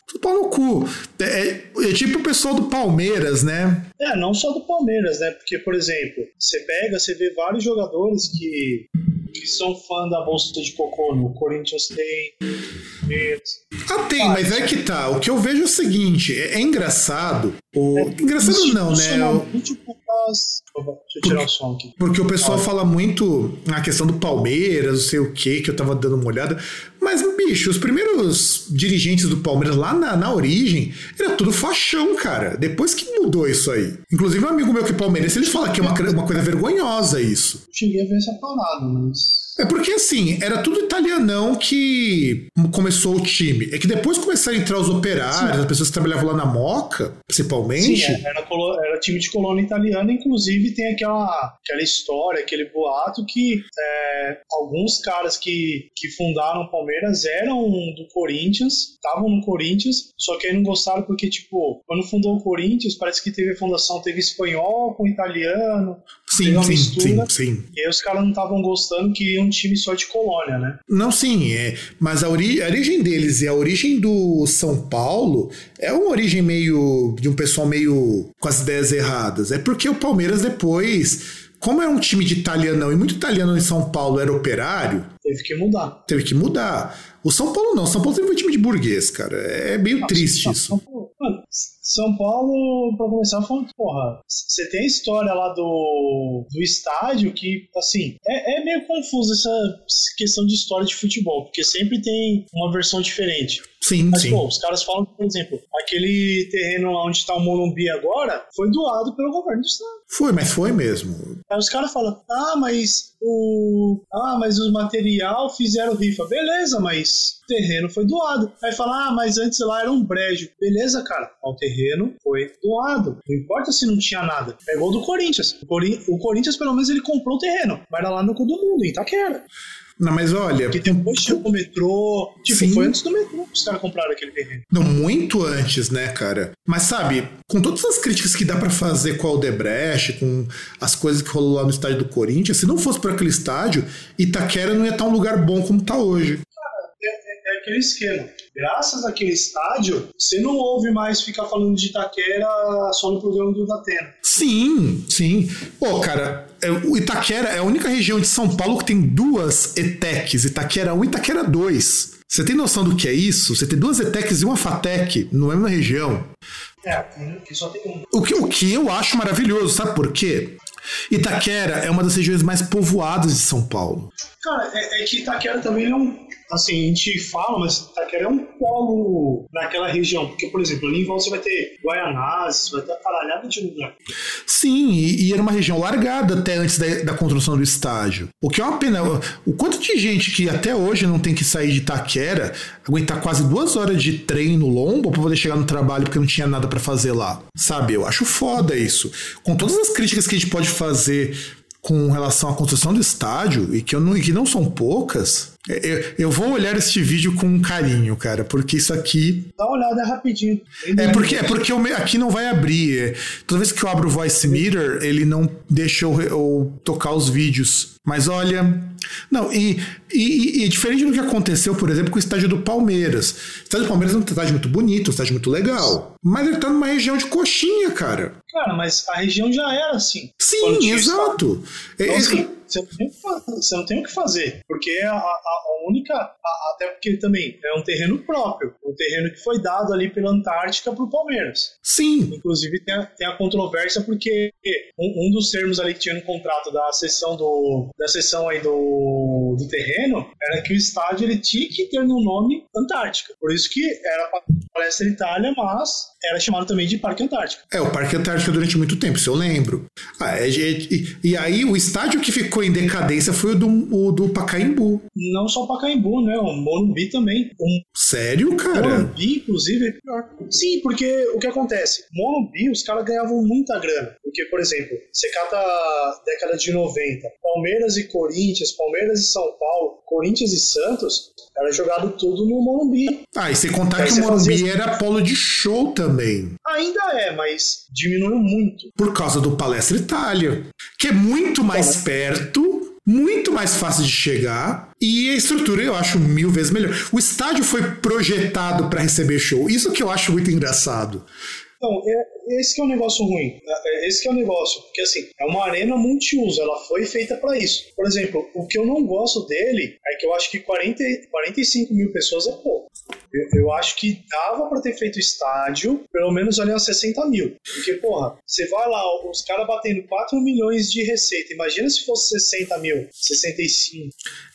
tudo pau no cu. É, é, é, tipo o pessoal do Palmeiras, né? É, não só do Palmeiras, né? Porque, por exemplo, você pega, você vê vários jogadores que, que são fã da bolsa de cocô. No Corinthians tem. Ah, tem, mas é que tá. O que eu vejo é o seguinte: é, é engraçado. O... Engraçado não, né? Deixa eu tirar o som aqui. Porque o pessoal fala muito na questão do Palmeiras, não sei o que, que eu tava dando uma olhada. Mas, bicho, os primeiros dirigentes do Palmeiras lá na, na origem era tudo fachão, cara. Depois que mudou isso aí. Inclusive, um amigo meu que é palmeirense, ele fala que é uma, uma coisa vergonhosa isso. Cheguei a ver essa parada, mas. É porque assim, era tudo italianão que começou o time. É que depois começaram a entrar os operários, Sim. as pessoas que trabalhavam lá na Moca, principalmente. Sim, é, era, era, time de colônia italiana, inclusive tem aquela, aquela história, aquele boato que é, alguns caras que, que fundaram o Palmeiras eram do Corinthians, estavam no Corinthians, só que aí não gostaram porque, tipo, quando fundou o Corinthians, parece que teve a fundação, teve espanhol com italiano, sim, sim, mistura, sim, sim. E aí os caras não estavam gostando que um time só de colônia, né? Não, sim, é. Mas a, ori a origem deles e a origem do São Paulo é uma origem meio. de um pessoal meio com as ideias erradas. É porque o Palmeiras depois como é um time de italianão e muito italiano em São Paulo era operário, Teve que mudar. Teve que mudar. O São Paulo não. O São Paulo sempre foi um time de burguês, cara. É meio triste isso. São Paulo, mano, São Paulo, pra começar, falando, porra, você tem a história lá do, do estádio que, assim, é, é meio confuso essa questão de história de futebol, porque sempre tem uma versão diferente. Sim, Mas, sim. pô, os caras falam, por exemplo, aquele terreno lá onde tá o Morumbi agora foi doado pelo governo do estado. Foi, mas foi mesmo. Aí os caras falam, ah, mas o. Ah, mas o material fizeram rifa. Beleza, mas o terreno foi doado. Aí fala, ah, mas antes lá era um brejo. Beleza, cara. O terreno foi doado. Não importa se não tinha nada. É igual do Corinthians. O, Cori- o Corinthians, pelo menos, ele comprou o terreno. Mas era lá no cu do mundo, em Itaquera. Não, mas olha. Porque depois chegou o metrô. Tipo, Sim. foi antes do metrô que os caras compraram aquele terreno. Não, muito antes, né, cara? Mas sabe, com todas as críticas que dá pra fazer com a Aldebrecht, com as coisas que rolou lá no estádio do Corinthians, se não fosse por aquele estádio, Itaquera não ia estar um lugar bom como tá hoje. É, é aquele esquema. Graças àquele estádio, você não ouve mais ficar falando de Itaquera só no programa do Datena. Sim, sim. Pô, cara, é, o Itaquera é a única região de São Paulo que tem duas ETECs, Itaquera 1 e Itaquera 2. Você tem noção do que é isso? Você tem duas ETECs e uma FATEC na mesma região. É, que só tem um. O que, o que eu acho maravilhoso, sabe por quê? Itaquera é uma das regiões mais povoadas de São Paulo. Cara, é, é que Itaquera também é um. Assim, a gente fala, mas Itaquera é um polo naquela região. Porque, por exemplo, ali em volta você vai ter Guaianazes, vai ter caralhada de lugar. Sim, e, e era uma região largada até antes da, da construção do estádio. O que é uma pena. O, quanto de gente que até hoje não tem que sair de Itaquera, aguentar quase duas horas de trem no lombo pra poder chegar no trabalho porque não tinha nada pra fazer lá. Sabe? Eu acho foda isso. Com todas as críticas que a gente pode fazer com relação à construção do estádio, e que, eu não, e que não são poucas, eu, eu vou olhar este vídeo com carinho, cara, porque isso aqui Dá uma olhada rapidinho. é porque, é porque me- aqui não vai abrir. é. Toda vez que eu abro o Voice Meter, ele não deixa eu, eu tocar os vídeos. Mas olha. Não, e, e, e diferente do que aconteceu, por exemplo, com o estádio do Palmeiras. O estádio do Palmeiras é um estádio muito bonito, um estádio muito legal. Mas ele tá numa região de coxinha, cara. Cara, mas a região já era assim. Sim, exato. Então, é assim, você, não tem o que fa- você não tem o que fazer, porque a, a- a única, a- até porque também é um terreno próprio, um terreno que foi dado ali pela Antártica para o Palmeiras. sim, Inclusive tem a, tem controvérsia porque um, um dos termos ali que tinha no contrato da sessão do da sessão aí do, do terreno era que o estádio ele tinha que ter no nome Antártica. Por isso que era Palestra Itália, mas era chamado também de Parque Antártica. É, o Parque Antártica durante muito tempo, isso eu lembro. Ah, é- é- e, e aí o estádio que ficou em decadência foi o do, o do Pacaembu. Não só o Pacaembu, né? O Morumbi também. O Sério, cara? Morumbi, inclusive, é pior. Sim, porque o que acontece? Morumbi, os caras ganhavam muita grana. Porque, por exemplo, você cata a década de 90, Palmeiras e Corinthians, Palmeiras e São Paulo, Corinthians e Santos, era jogado tudo no Morumbi. Ah, e sem contar que o Morumbi fazia- era polo de show também. Ainda é, mas diminuiu muito. Por causa do Palestra Itália. Que é muito mais perto, muito mais fácil de chegar. E a estrutura eu acho mil vezes melhor. O estádio foi projetado para receber show. Isso que eu acho muito engraçado. Então, é, esse que é o negócio ruim. É, é, Esse que é o negócio. Porque, assim, é uma arena multiuso. Ela foi feita para isso. Por exemplo, o que eu não gosto dele é que eu acho que 40, 45 mil pessoas é pouco. Eu, eu acho que dava para ter feito estádio, pelo menos ali uns 60 mil. Porque, porra, você vai lá, os caras batendo 4 milhões de receita. Imagina se fosse 60 mil, 65.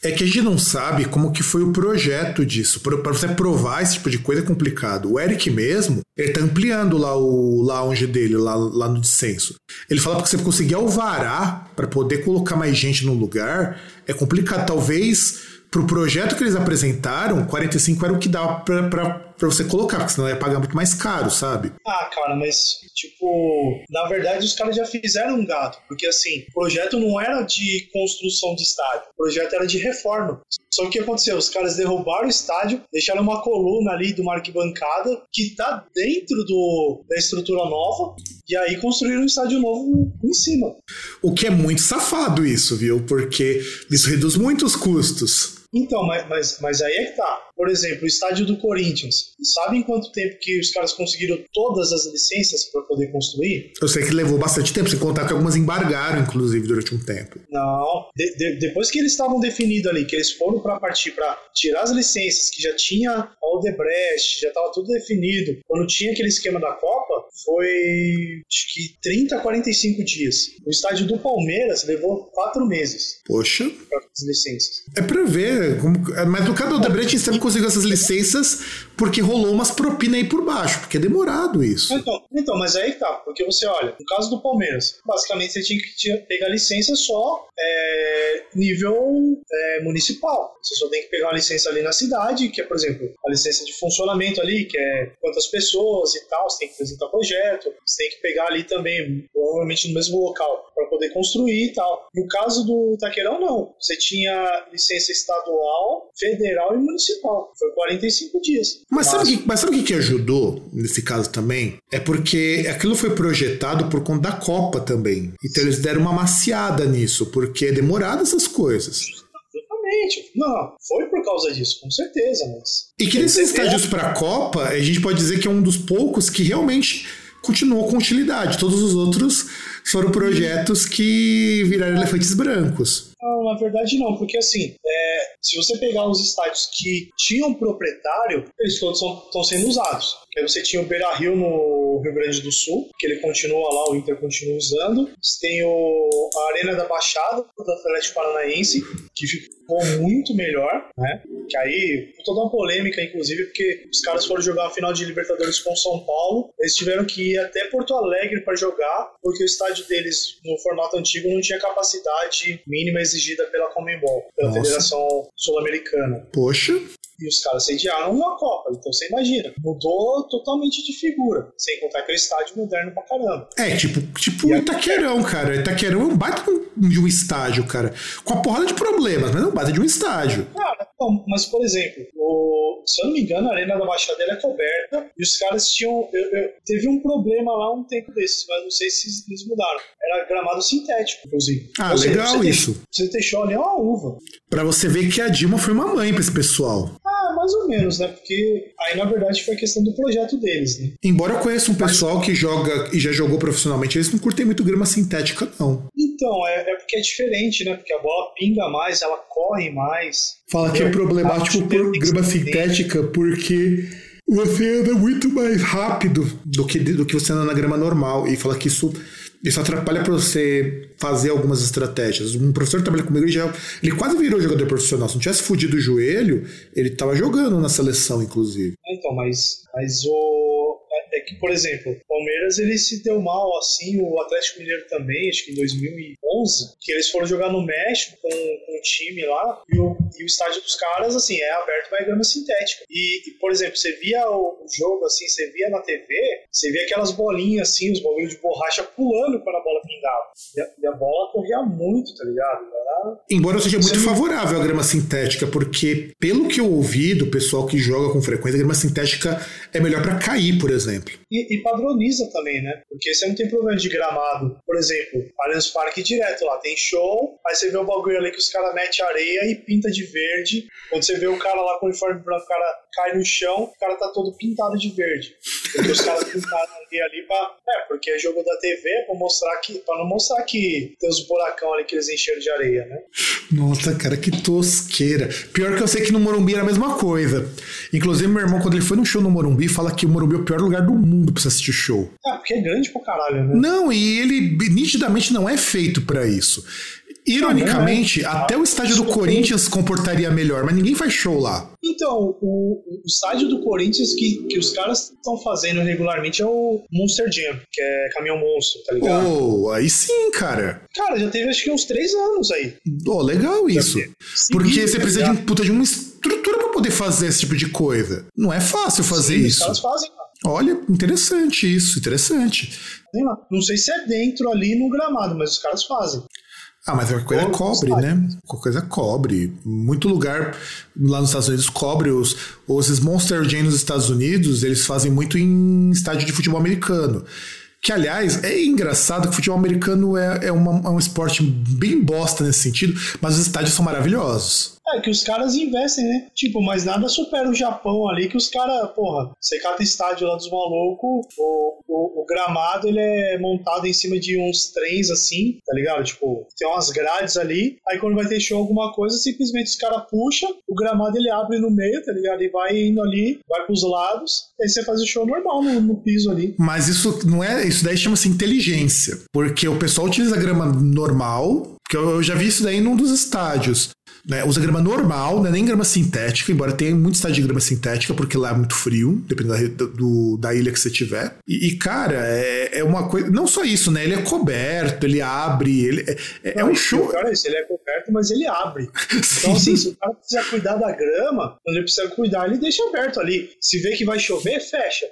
É que a gente não sabe como que foi o projeto disso. Para você provar esse tipo de coisa é complicado. O Eric mesmo, ele tá ampliando lá o lounge dele, lá, lá no dissenso. Ele fala que você conseguir alvará para poder colocar mais gente no lugar é complicado. Talvez pro projeto que eles apresentaram, 45 era o que dava pra, pra, pra você colocar, porque senão ia pagar muito mais caro, sabe? Ah, cara, mas, tipo, na verdade os caras já fizeram um gato, porque assim, o projeto não era de construção de estádio, o projeto era de reforma. Só que o que aconteceu? Os caras derrubaram o estádio, deixaram uma coluna ali de uma arquibancada que tá dentro do, da estrutura nova, e aí construíram um estádio novo em cima. O que é muito safado isso, viu? Porque isso reduz muito os custos. Então, mas, mas, mas aí é que tá. Por exemplo, o estádio do Corinthians. Sabem quanto tempo que os caras conseguiram todas as licenças para poder construir? Eu sei que levou bastante tempo, sem contar que algumas embargaram, inclusive, durante um tempo. Não. De, de, depois que eles estavam definidos ali, que eles foram para partir para tirar as licenças, que já tinha a Odebrecht, já estava tudo definido. Quando tinha aquele esquema da Copa, foi acho que 30 a 45 dias. O estádio do Palmeiras levou quatro meses. Poxa. Para as licenças. É para ver. Como, mas no caso do Odebrecht, sempre conseguiu essas licenças porque rolou umas propinas aí por baixo, porque é demorado isso. Então, então, mas aí tá, porque você olha, no caso do Palmeiras, basicamente você tinha que pegar licença só é, nível é, municipal. Você só tem que pegar uma licença ali na cidade, que é, por exemplo, a licença de funcionamento ali, que é quantas pessoas e tal, você tem que apresentar projeto, você tem que pegar ali também, provavelmente no mesmo local, para poder construir e tal. No caso do Taquerão, não. Você tinha licença estadual, federal e municipal. Foi 45 dias. Mas sabe, que, mas sabe o que ajudou nesse caso também? É porque aquilo foi projetado por conta da Copa também. Então eles deram uma maciada nisso, porque é demorado essas coisas. Exatamente. Não, foi por causa disso, com certeza, mas. E que nesses estádios para a Copa, a gente pode dizer que é um dos poucos que realmente continuou com utilidade. Todos os outros foram projetos que viraram elefantes brancos. Não, na verdade não, porque assim, é, se você pegar os estádios que tinham proprietário, eles todos estão sendo usados. Aí você tinha o Beira Rio no Rio Grande do Sul, que ele continua lá, o Inter continua usando. Você tem o, a Arena da Baixada, do Atlético Paranaense, que ficou muito melhor, né? Que aí, toda uma polêmica, inclusive, porque os caras foram jogar a final de Libertadores com São Paulo, eles tiveram que ir até Porto Alegre para jogar, porque o estádio deles, no formato antigo, não tinha capacidade mínima exigida pela Comembol, pela Nossa. Federação Sul-Americana. Poxa. E os caras sediaram uma Copa, então você imagina, mudou totalmente de figura, sem contar que é um estádio moderno pra caramba. É, tipo, tipo o Itaquerão, cara. Itaquerão é um baita de um estádio, cara. Com a porrada de problemas, mas é um baita de um estádio. Cara, mas por exemplo, o, se eu não me engano, a Arena da Baixada é coberta e os caras tinham. Eu, eu, teve um problema lá um tempo desses, mas não sei se eles mudaram. Era gramado sintético, inclusive. Ah, legal você isso. você deixou ali uma uva. Pra você ver que a Dilma foi uma mãe pra esse pessoal. Ah, mais ou menos, né? Porque aí na verdade foi a questão do projeto deles, né? Embora eu conheça um pessoal que joga e já jogou profissionalmente, eles não curtem muito grama sintética, não. Então, é, é porque é diferente, né? Porque a bola pinga mais, ela corre mais. Fala que é problemático por grama sintética porque você anda muito mais rápido do que, do que você anda na grama normal. E fala que isso isso atrapalha para você fazer algumas estratégias. Um professor que trabalha comigo, ele, já, ele quase virou jogador profissional. Se não tivesse fudido o joelho, ele estava jogando na seleção, inclusive. Então, mas, mas o, é, que, por exemplo, o Palmeiras ele se deu mal assim, o Atlético Mineiro também, acho que em 2011, que eles foram jogar no México com, com um time lá e o, e o estádio dos caras, assim, é aberto para grama sintética. E, e, por exemplo, você via o, o, jogo assim, você via na TV, você via aquelas bolinhas assim, os bagulhos de borracha pulando quando a bola pingava. E a, e a bola corria muito, tá ligado? Era... Embora eu seja muito favorável à grama sintética, porque pelo que eu ouvi do pessoal que joga com frequência, a grama sintética é melhor para cair, por exemplo. simple. E, e, padroniza também, né? Porque você não tem problema de gramado. Por exemplo, Allianz Parque direto lá, tem show, aí você vê o bagulho ali que os caras metem areia e pinta de verde. Quando você vê o cara lá com o uniforme branco, o cara cai no chão, o cara tá todo pintado de verde. Porque os caras pintaram ali, ali pra. É, porque é jogo da TV pra mostrar que. pra não mostrar que tem os buracão ali que eles encheram de areia, né? Nossa, cara, que tosqueira. Pior que eu sei que no Morumbi era a mesma coisa. Inclusive, meu irmão, quando ele foi no show no Morumbi, fala que o Morumbi é o pior lugar do mundo pra você assistir show. É, porque é grande pra caralho, né? Não, e ele nitidamente não é feito para isso. Ironicamente, não, até o estádio do Corinthians comportaria melhor, mas ninguém faz show lá. Então, o, o estádio do Corinthians que, que os caras estão fazendo regularmente é o Monster Jam, que é caminhão monstro, tá ligado? Oh, aí sim, cara. Cara, já teve acho que uns três anos aí. Oh, legal isso. Porque você precisa de, um, puta, de uma estrutura pra poder fazer esse tipo de coisa. Não é fácil fazer sim, isso. Os caras fazem, cara. Olha, interessante isso, interessante. Não sei se é dentro ali no gramado, mas os caras fazem. Ah, mas qualquer coisa cobre, né? Qualquer coisa cobre. Muito lugar lá nos Estados Unidos cobre. Os, os Monster Jam nos Estados Unidos, eles fazem muito em estádio de futebol americano. Que, aliás, é engraçado que o futebol americano é, é, uma, é um esporte bem bosta nesse sentido, mas os estádios são maravilhosos. É que os caras investem, né? Tipo, mas nada supera o Japão ali, que os caras, porra, você cata estádio lá dos malucos, o, o, o, gramado ele é montado em cima de uns trens assim, tá ligado? Tipo, tem umas grades ali, aí quando vai ter show alguma coisa, simplesmente os caras puxam, o gramado ele abre no meio, tá ligado? E vai indo ali, vai pros lados, aí você faz o show normal no, no piso ali. Mas isso não é, isso daí chama-se inteligência, porque o pessoal utiliza grama normal, porque eu já vi isso daí num dos estádios. Né? Usa grama normal, não é nem grama sintética, embora tenha muito estádio de grama sintética, porque lá é muito frio, dependendo da, do, da ilha que você tiver. E, e, cara, é, é uma coisa. Não só isso, né? Ele é coberto, ele abre, ele é, é, é um show. Cara, é ele é coberto, mas ele abre. Então, assim, se o cara precisa cuidar da grama, quando ele precisa cuidar, ele deixa aberto ali. Se vê que vai chover, fecha.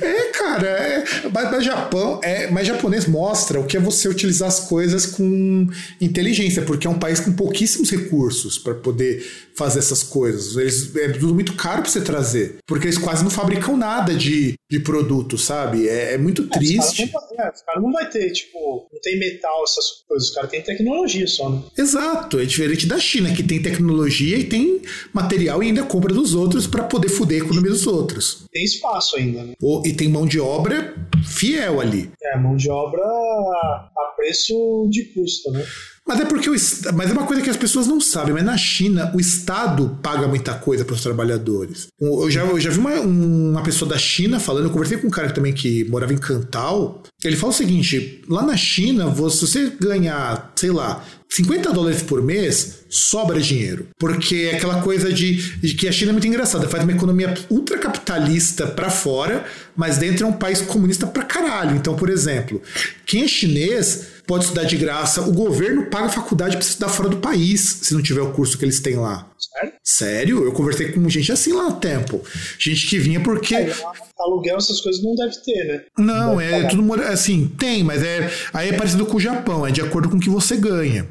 É, cara, é, mas, mas Japão, é, mas japonês mostra o que é você utilizar as coisas com inteligência, porque é um país com pouquíssimos recursos para poder fazer essas coisas. Eles, é tudo muito caro para você trazer, porque eles quase não fabricam nada de, de produto, sabe? É, é muito é, triste. Os caras não, é, cara não vai ter, tipo, não tem metal, essas coisas. Os caras têm tecnologia só, né? Exato, é diferente da China, que tem tecnologia e tem material e ainda compra dos outros para poder fuder a economia dos outros. Tem espaço ainda, né? e tem mão de obra fiel ali. É, mão de obra a preço de custo, né? Mas é porque o, mas é uma coisa que as pessoas não sabem, mas na China o Estado paga muita coisa para os trabalhadores. Eu já, eu já vi uma, uma pessoa da China falando, eu conversei com um cara também que morava em Cantal, ele fala o seguinte: lá na China, se você ganhar, sei lá, 50 dólares por mês, sobra dinheiro. Porque é aquela coisa de, de que a China é muito engraçada, faz uma economia ultracapitalista para fora, mas dentro é um país comunista pra caralho. Então, por exemplo, quem é chinês pode estudar de graça, o governo paga a faculdade para estudar fora do país, se não tiver o curso que eles têm lá. Sério? Sério? Eu conversei com gente assim lá no tempo. Gente que vinha porque. É, aluguel, essas coisas não deve ter, né? Não, é pagar. tudo assim, tem, mas é aí é parecido com o Japão, é de acordo com o que você ganha.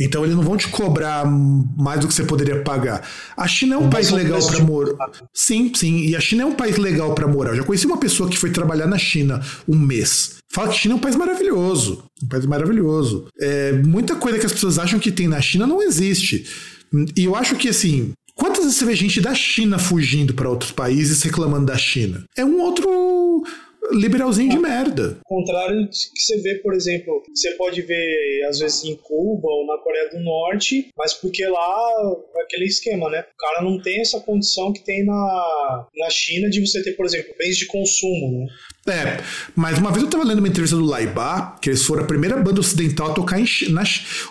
Então eles não vão te cobrar mais do que você poderia pagar. A China é um país legal para morar. Sim, sim, e a China é um país legal para morar. Eu já conheci uma pessoa que foi trabalhar na China um mês. Fala que a China é um país maravilhoso. Um país maravilhoso. É, muita coisa que as pessoas acham que tem na China não existe. E eu acho que, assim, quantas vezes você vê gente da China fugindo para outros países reclamando da China? É um outro liberalzinho de merda. Ao contrário que você vê, por exemplo, você pode ver às vezes em Cuba ou na Coreia do Norte, mas porque lá é aquele esquema, né? O cara não tem essa condição que tem na, na China de você ter, por exemplo, bens de consumo, né? É, mas uma vez eu tava lendo uma entrevista do Laibá, que eles foram a primeira banda ocidental a tocar em na,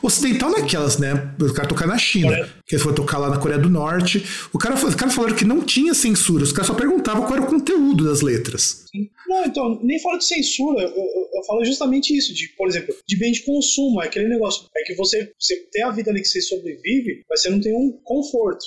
ocidental naquelas, né? Os caras tocar na China, é. que eles foram tocar lá na Coreia do Norte. O cara, os caras falaram que não tinha censura, os caras só perguntavam qual era o conteúdo das letras. Não, então, nem falo de censura, eu, eu, eu, falo justamente isso, de, por exemplo, de bem de consumo, é aquele negócio, é que você, você tem a vida ali que você sobrevive, mas você não tem um conforto.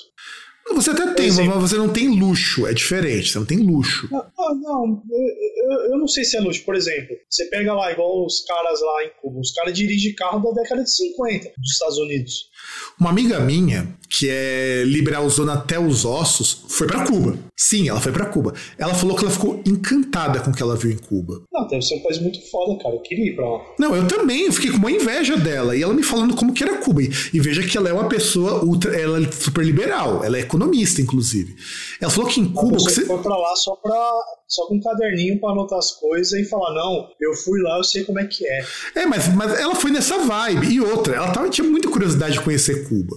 Você até tem, mas você não tem luxo, é diferente, você não tem luxo. Não, não eu, eu, não sei se é luxo. Por exemplo, você pega lá, igual os caras lá em Cuba, os caras dirigem carro da década de 50 dos Estados Unidos. Uma amiga minha, que é liberalzona até os ossos, foi para Cuba. Sim, ela foi para Cuba. Ela falou que ela ficou encantada com o que ela viu em Cuba. Não, deve ser um país muito foda, cara. Eu queria ir pra lá. Não, eu também. Eu fiquei com uma inveja dela. E ela me falando como que era Cuba. E, veja que ela é uma pessoa ultra. Ela é super liberal. Ela é economista, inclusive. Ela falou que em Cuba. Você foi pra lá só pra só com um caderninho para anotar as coisas e falar, não, eu fui lá, eu sei como é que é. É, mas, mas ela foi nessa vibe. E outra, ela tava, tinha muita curiosidade de conhecer Cuba.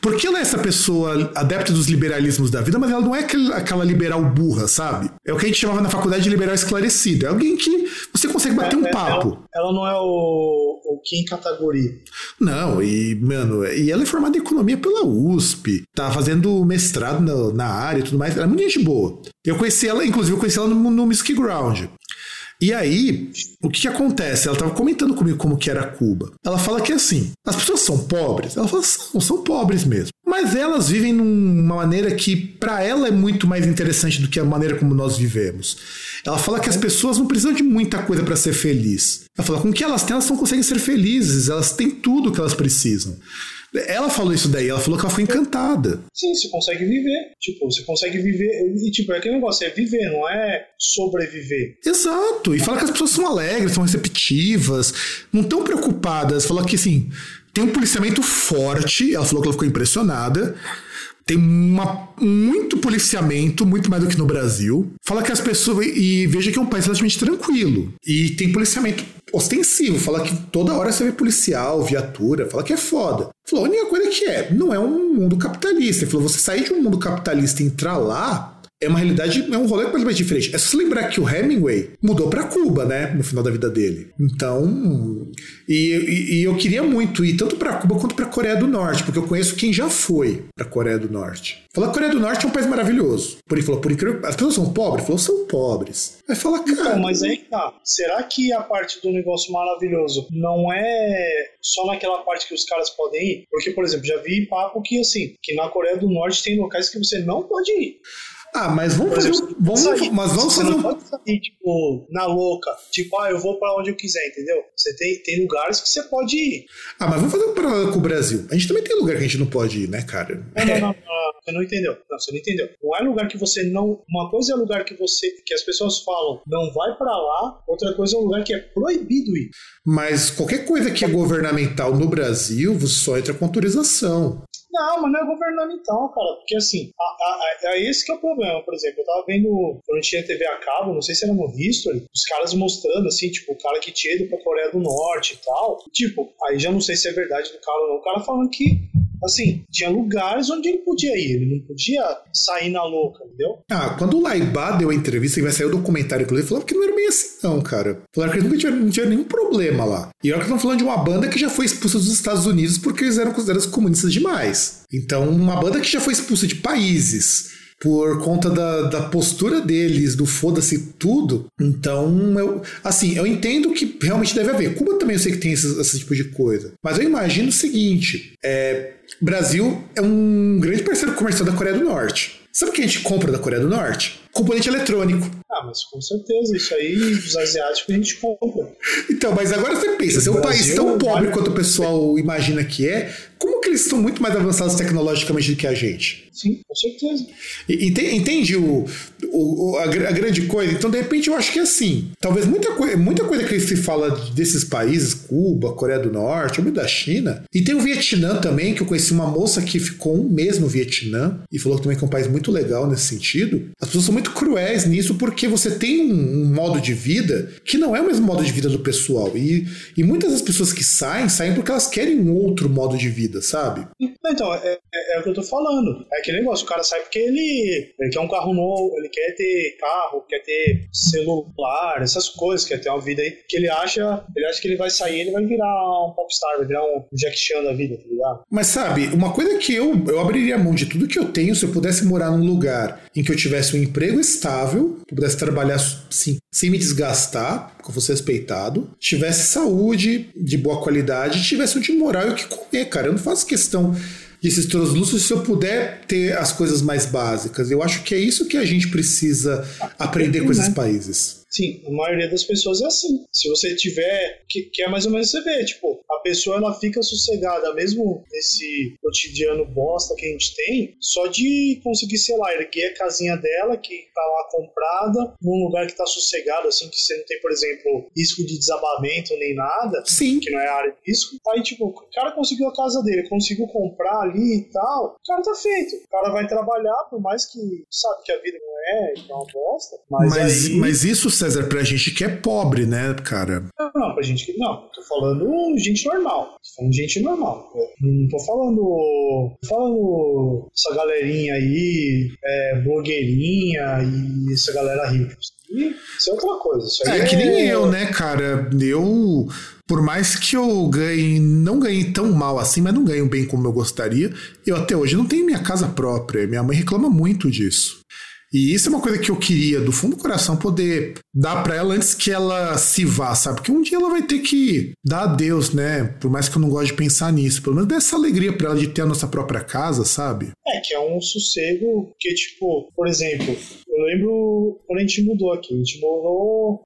Porque ela é essa pessoa adepta dos liberalismos da vida, mas ela não é aquela liberal burra, sabe? É o que a gente chamava na faculdade de liberal esclarecido. É alguém que você consegue bater é, um papo. Ela, ela, não é o, o Kim Kataguri. Não, e, mano, e ela é formada em economia pela USP. Tá fazendo mestrado na, na área e tudo mais. Ela é muito gente boa. Eu conheci ela, inclusive, eu conheci ela no, no Music Ground. E aí, o que, que acontece? Ela estava comentando comigo como que era Cuba. Ela fala que assim, as pessoas são pobres? Ela fala, são, são pobres mesmo. Mas elas vivem numa maneira que, para ela, é muito mais interessante do que a maneira como nós vivemos. Ela fala que as pessoas não precisam de muita coisa para ser feliz. Ela fala, com o que elas têm, elas não conseguem ser felizes, elas têm tudo que elas precisam. Ela falou isso daí, ela falou que ela foi encantada. Sim, você consegue viver. Tipo, você consegue viver. E, tipo, é aquele negócio, é viver, não é sobreviver. Exato. E fala que as pessoas são alegres, são receptivas, não estão preocupadas. Fala que assim. tem um policiamento forte, ela falou que ela ficou impressionada. Tem uma, muito policiamento, muito mais do que no Brasil. Fala que as pessoas. E veja que é um país relativamente tranquilo. E tem policiamento ostensivo. Fala que toda hora você vê policial, viatura. Fala que é foda. Falou, a única coisa que é, não é um mundo capitalista. Ele falou, você sair de um mundo capitalista e entrar lá é uma realidade, é um rolê completamente diferente. É só lembrar que o Hemingway mudou para Cuba, né, no final da vida dele. Então, e, e, e eu queria muito ir tanto para Cuba quanto para Coreia do Norte, porque eu conheço quem já foi para Coreia do Norte. Falar que Coreia do Norte é um país maravilhoso. Por ele falou, por incrível, as pessoas são pobres? Falou, são pobres. Aí fala, cara. Então, mas aí tá. Será que a parte do negócio maravilhoso não é só naquela parte que os caras podem ir? Porque, por exemplo, já vi papo que assim, que na Coreia do Norte tem locais que você não pode ir. Ah, mas vamos fazer. Vamos, sair, mas vamos fazer. não um- pode sair, tipo, na louca. Tipo, ah, eu vou pra onde eu quiser, entendeu? Você tem, tem lugares que você pode ir. Ah, mas vamos fazer um paralelo com o Brasil. A gente também tem lugar que a gente não pode ir, né, cara? Não, não, não, não, você não entendeu. Não, você não entendeu. Não é lugar que você não. Uma coisa é lugar que você. que as pessoas falam, não vai pra lá, outra coisa é um lugar que é proibido ir. Mas qualquer coisa que é governamental no Brasil, você só entra com autorização. Não, mas não é governamental, cara. Porque assim, a, a, a- é esse que é o problema. Por exemplo, eu tava vendo, quando tinha TV a cabo, não sei se era no History, os caras mostrando, assim, tipo, o cara que tinha ido pra Coreia do Norte e tal. Tipo, aí já não sei se é verdade do cara ou não. O cara falando que, assim, tinha lugares onde ele podia ir. Ele não podia sair na louca, entendeu? Ah, quando o Laibá deu a entrevista, e vai sair o documentário, inclusive, falou que não era bem assim, não, cara. Falaram que eles nunca tiveram, não tiveram nenhum problema lá. E olha que estão falando de uma banda que já foi expulsa dos Estados Unidos porque eles eram considerados comunistas demais. Então, uma banda que já foi expulsa de países por conta da, da postura deles, do foda-se tudo. Então, eu, assim, eu entendo que realmente deve haver. Cuba também eu sei que tem esse, esse tipo de coisa. Mas eu imagino o seguinte: é, Brasil é um grande parceiro comercial da Coreia do Norte. Sabe o que a gente compra da Coreia do Norte? Componente eletrônico. Ah, mas com certeza, isso aí dos asiáticos a gente compra. Então, mas agora você pensa, se é um país tão pobre vale- quanto o pessoal imagina que é, como que eles estão muito mais avançados tecnologicamente do que a gente? Sim, com certeza. E- ente- Entende o, o- a, a grande coisa? Então, de repente, eu acho que é assim. Talvez muita, coi muita coisa que se fala desses países, Cuba, Coreia do Norte, ou da China, e tem o Vietnã também, que eu conheci uma moça que ficou um mês no Vietnã e falou que também que é um país muito legal nesse sentido. As pessoas são muito cruéis nisso porque você tem um, um modo de vida que não é o mesmo modo de vida do pessoal. E, e muitas das pessoas que saem, saem porque elas querem um outro modo de vida, sabe? Então, é, é- é o que eu tô falando. É aquele negócio, o cara sai porque ele, ele quer um carro novo, ele quer ter carro, quer ter celular, essas coisas, quer ter uma vida aí que ele acha, ele acha que ele vai sair, ele vai virar um popstar, vai virar um Jack Chan da vida, tá ligado? Mas sabe, uma coisa que eu, eu abriria mão de tudo que eu tenho se eu pudesse morar num lugar em que eu tivesse um emprego estável, que eu pudesse trabalhar sim, sem me desgastar, que eu fosse respeitado, tivesse saúde de boa qualidade, tivesse onde morar e o que comer, cara. Eu não faço questão desses translúcidos se eu puder ter as coisas mais básicas. Eu acho que é isso que a gente precisa aprender com esses né? países. Sim, a maioria das pessoas é assim. Se você tiver, que, que é mais ou menos você vê, tipo, a pessoa ela fica sossegada, mesmo nesse cotidiano bosta que a gente tem, só de conseguir, sei lá, erguer a casinha dela, que tá lá comprada, num lugar que tá sossegado, assim, que você não tem, por exemplo, risco de desabamento nem nada, Sim. que não é área de risco. Aí, tipo, o cara conseguiu a casa dele, conseguiu comprar ali e tal, o cara tá feito. O cara vai trabalhar, por mais que sabe que a vida não é, que é uma bosta, mas, Mas, aí... mas isso, César, pra gente que é pobre, né, cara? Não, não, pra gente que. Não, tô falando gente normal. Tô falando gente normal. Não tô falando. Tô falando essa galerinha aí, é, blogueirinha e essa galera rica. Isso é outra coisa. Aí É que nem eu, né, cara? Eu, por mais que eu ganhe, não ganhe tão mal assim, mas não ganho bem como eu gostaria, eu até hoje não tenho minha casa própria. Minha mãe reclama muito disso. E isso é uma coisa que eu queria, do fundo do coração, poder dar pra ela antes que ela se vá, sabe? Porque um dia ela vai ter que dar adeus, né? Por mais que eu não goste de pensar nisso. Pelo menos dar essa alegria pra ela de ter a nossa própria casa, sabe? É, que é um sossego que, tipo, por exemplo, eu lembro quando a gente mudou aqui, a gente morou.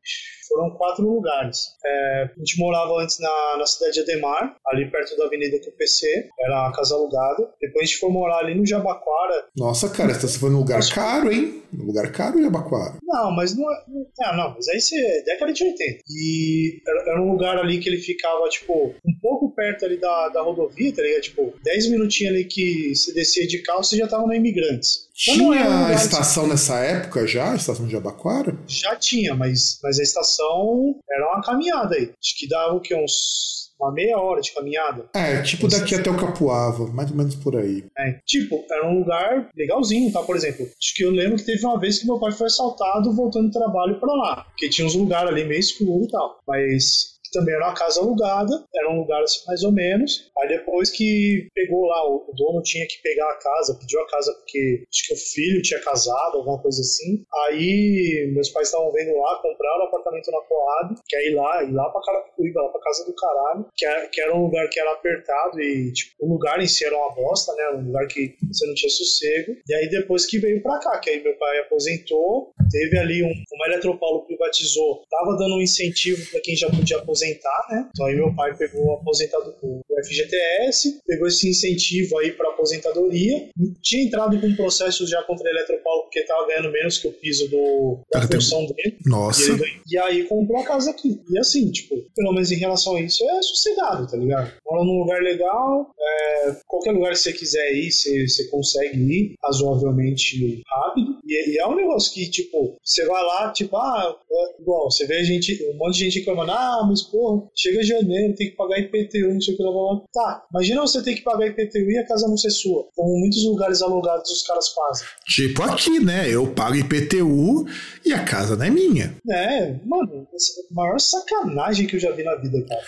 Foram quatro lugares. É, a gente morava antes na, na cidade de Ademar, ali perto da Avenida QPC, era a casa alugada. Depois a gente foi morar ali no Jabaquara. Nossa, cara, você foi num lugar caro, hein? Um lugar caro, Jabaquara. Não, mas não é. Ah, não, mas aí você. década de 80. E era, era um lugar ali que ele ficava, tipo, um pouco perto ali da, da rodovia, tá ligado? Tipo, 10 minutinhos ali que você descia de carro, você já tava na Imigrantes. Tinha era lugar estação nessa época já? A estação de Abaquara? Já tinha, mas, mas a estação era uma caminhada aí. Acho que dava o quê? Uns. Uma meia hora de caminhada. É, tipo daqui até o Capuava, mais ou menos por aí. É, tipo, era um lugar legalzinho, tá? Por exemplo, acho que eu lembro que teve uma vez que meu pai foi assaltado voltando do trabalho pra lá. Porque tinha uns lugares ali meio escuro e tal. Mas também era uma casa alugada, era um lugar assim mais ou menos. Aí depois que pegou lá, o dono tinha que pegar a casa, pediu a casa porque acho que o filho tinha casado, alguma coisa assim. Aí meus pais estavam vendo lá, compraram um apartamento na Coab, que é ir lá, ir lá pra Carapicuíba, lá pra casa do caralho, que era, que era um lugar que era apertado e, tipo, o lugar em si era uma bosta, né? Um lugar que você não tinha sossego. E aí depois que veio pra cá, que aí meu pai aposentou, teve ali um, uma Eletropaulo privatizou, tava dando um incentivo para quem já podia aposentar, né? Então aí meu pai pegou o aposentado o FGTS, pegou esse incentivo aí para aposentadoria, tinha entrado com um processo já contra a Eletropaulo porque tava ganhando menos que o piso do, da tem- função dele. Nossa. E, ganhou- e aí comprou a casa aqui. E assim, tipo, pelo menos em relação a isso, é sossegado, tá ligado? Mora num lugar legal, é, qualquer lugar que você quiser ir, você, você consegue ir razoavelmente rápido. E, e é um negócio que, tipo, você vai lá, tipo, ah, é igual, você vê gente, um monte de gente reclamando, ah, mas porra, chega janeiro, tem que pagar IPTU, não sei o que lá, lá. Tá, imagina você ter que pagar IPTU e a casa não ser sua. Como muitos lugares alugados os caras fazem. Tipo aqui, né? Eu pago IPTU e a casa não é minha. É, mano, é a maior sacanagem que eu já vi na vida, cara.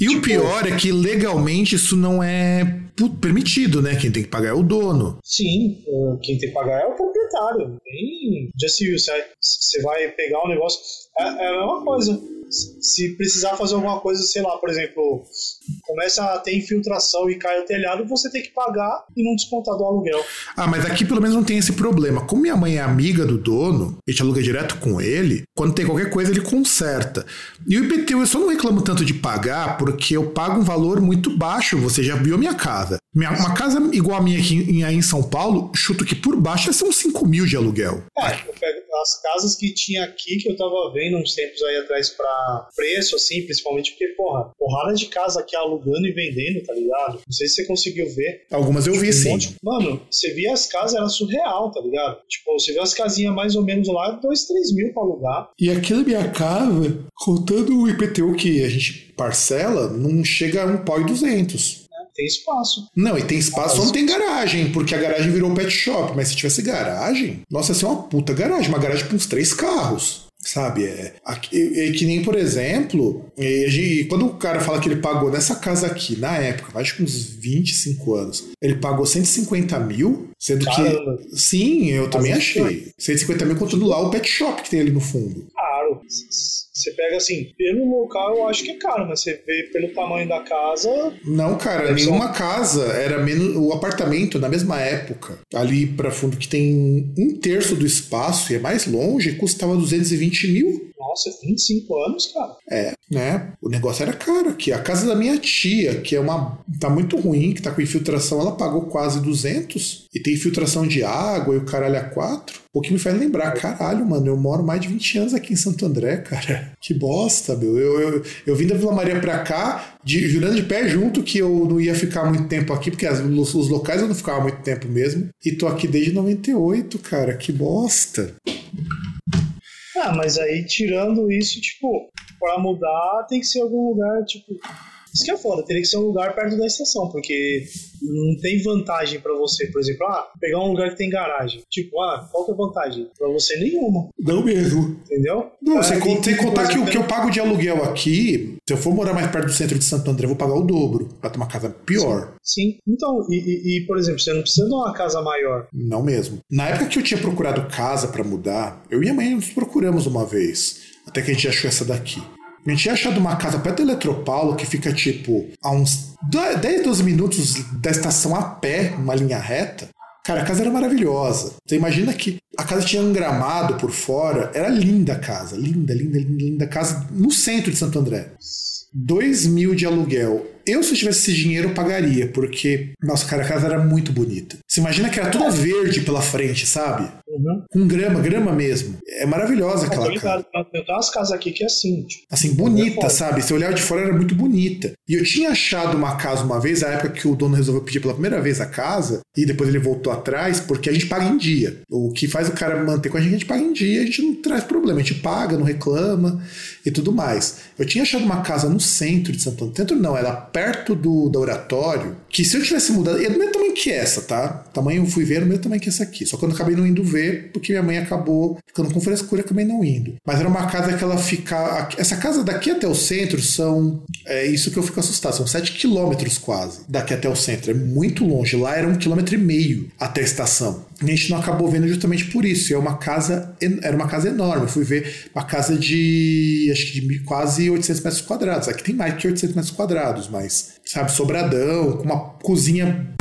E o Tipo- pior é que legalmente isso não é permitido, né? Quem tem que pagar é o dono. Sim, quem tem que pagar é o proprietário. Já se viu, você vai- pegar um negócio. É, é a mesma coisa. Se precisar fazer alguma coisa, sei lá, por exemplo, começa a ter infiltração e cai o telhado, você tem que pagar e não descontar do aluguel. Ah, mas aqui pelo menos não tem esse problema. Como minha mãe é amiga do dono, a gente aluga direto com ele, quando tem qualquer coisa ele conserta. E o IPTU eu só não reclamo tanto de pagar porque eu pago um valor muito baixo. Você já viu a minha casa. Minha- uma casa igual a minha aqui em, em São Paulo, chuto que por baixo ser uns 5 mil de aluguel. É, as casas que tinha aqui, que eu tava vendo uns tempos aí atrás pra preço, assim, principalmente porque, porra, porrada de casa aqui alugando e vendendo, tá ligado? Não sei se você conseguiu ver. Algumas eu vi Um sim. monte- Mano, você via as casas, era surreal, tá ligado? Tipo, você vê as casinhas mais ou menos lá, 2, 3 mil pra alugar. E aqui na minha casa, contando o IPTU que a gente parcela, não chega a um pau e 200. Tem espaço. Não, e tem espaço, só não tem garagem, porque a garagem virou pet shop. Mas se tivesse garagem, nossa, ia ser uma puta garagem, uma garagem com uns três carros. Sabe? É, aqui- é que nem, por exemplo, é, quando o cara fala que ele pagou nessa casa aqui, na época, acho que uns 25 anos, ele pagou 150 mil, sendo Caramba. que. Sim, eu também Mas achei. 150 mil contando lá o pet shop que tem ali no fundo. Caro. Você pega assim, pelo local eu acho que é caro, mas você vê pelo tamanho da casa. Não, cara, nenhuma casa era menos. O apartamento, na mesma época, ali pra fundo, que tem um terço do espaço e é mais longe, custava 220 mil. Nossa, 25 anos, cara. É, né? O negócio era caro aqui. A casa da minha tia, que é uma. tá muito ruim, que tá com infiltração, ela pagou quase 200. E tem infiltração de água e o caralho a quatro. O que me faz lembrar, caralho, mano, eu moro mais de 20 anos aqui em Santo André, cara. Que bosta, meu. Eu, eu, eu vim da Vila Maria pra cá, de, jurando de pé junto que eu não ia ficar muito tempo aqui, porque as- os locais eu não ficava muito tempo mesmo. E tô aqui desde 98, cara. Que bosta. Ah, mas aí tirando isso, tipo, pra mudar tem que ser algum lugar, tipo. Isso que é foda, teria que ser um lugar perto da estação, porque não tem vantagem pra você, por exemplo, ah, pegar um lugar que tem garagem. Tipo, ah, qual que é a vantagem? Pra você nenhuma, Não mesmo. entendeu? Não, Ah, sem, tem- sem tem contar que o que eu pago de aluguel aqui, se eu for morar mais perto do centro de Santo André, eu vou pagar o dobro pra ter uma casa pior. Sim, então, e, e- e, por exemplo, você não precisa de uma casa maior. Não mesmo. Na época que eu tinha procurado casa pra mudar, eu e a mãe nos procuramos uma vez, até que a gente achou essa daqui. A gente tinha achado uma casa perto da Eletropaulo que fica tipo a uns 10, 12 minutos da estação a pé, uma linha reta. Cara, a casa era maravilhosa. Você imagina que a casa tinha um gramado por fora. Era linda a casa. Linda, linda, linda, linda casa no centro de Santo André. 2 mil de aluguel. Eu, se eu tivesse esse dinheiro, pagaria, porque, nossa, cara, a casa era muito bonita. Você imagina que era toda verde pela frente, sabe? Uhum. Com grama, grama mesmo. É maravilhosa aquela eu casa. Eu tenho umas casas aqui que é assim. Tipo, assim, bonita, sabe? Se olhar de fora era muito bonita. E eu tinha achado uma casa uma vez, a época que o dono resolveu pedir pela primeira vez a casa, e depois ele voltou atrás, porque a gente paga em dia. O que faz o cara manter com a gente, a gente paga em dia, a gente não traz problema, a gente paga, não reclama e tudo mais. Eu tinha achado uma casa no centro de Santo Antônio. Centro não, era perto do, do oratório, que se eu tivesse mudado. É do mesmo tamanho que essa, tá? Tamanho eu fui ver, é o mesmo tamanho que essa aqui. Só que eu acabei não indo ver, porque minha mãe acabou ficando com frescura e acabei não indo. Mas era uma casa que ela fica. Essa casa daqui até o centro são. É isso que eu fico assustado, são 7 quilômetros quase daqui até o centro. É muito longe. Lá era um quilômetro e meio até a estação. E a gente não acabou vendo justamente por isso. É uma casa. Era uma casa enorme. Eu fui ver uma casa de. acho que de quase 800 metros quadrados. Aqui tem mais que 800 metros quadrados, mas, sabe, sobradão, com uma cozinha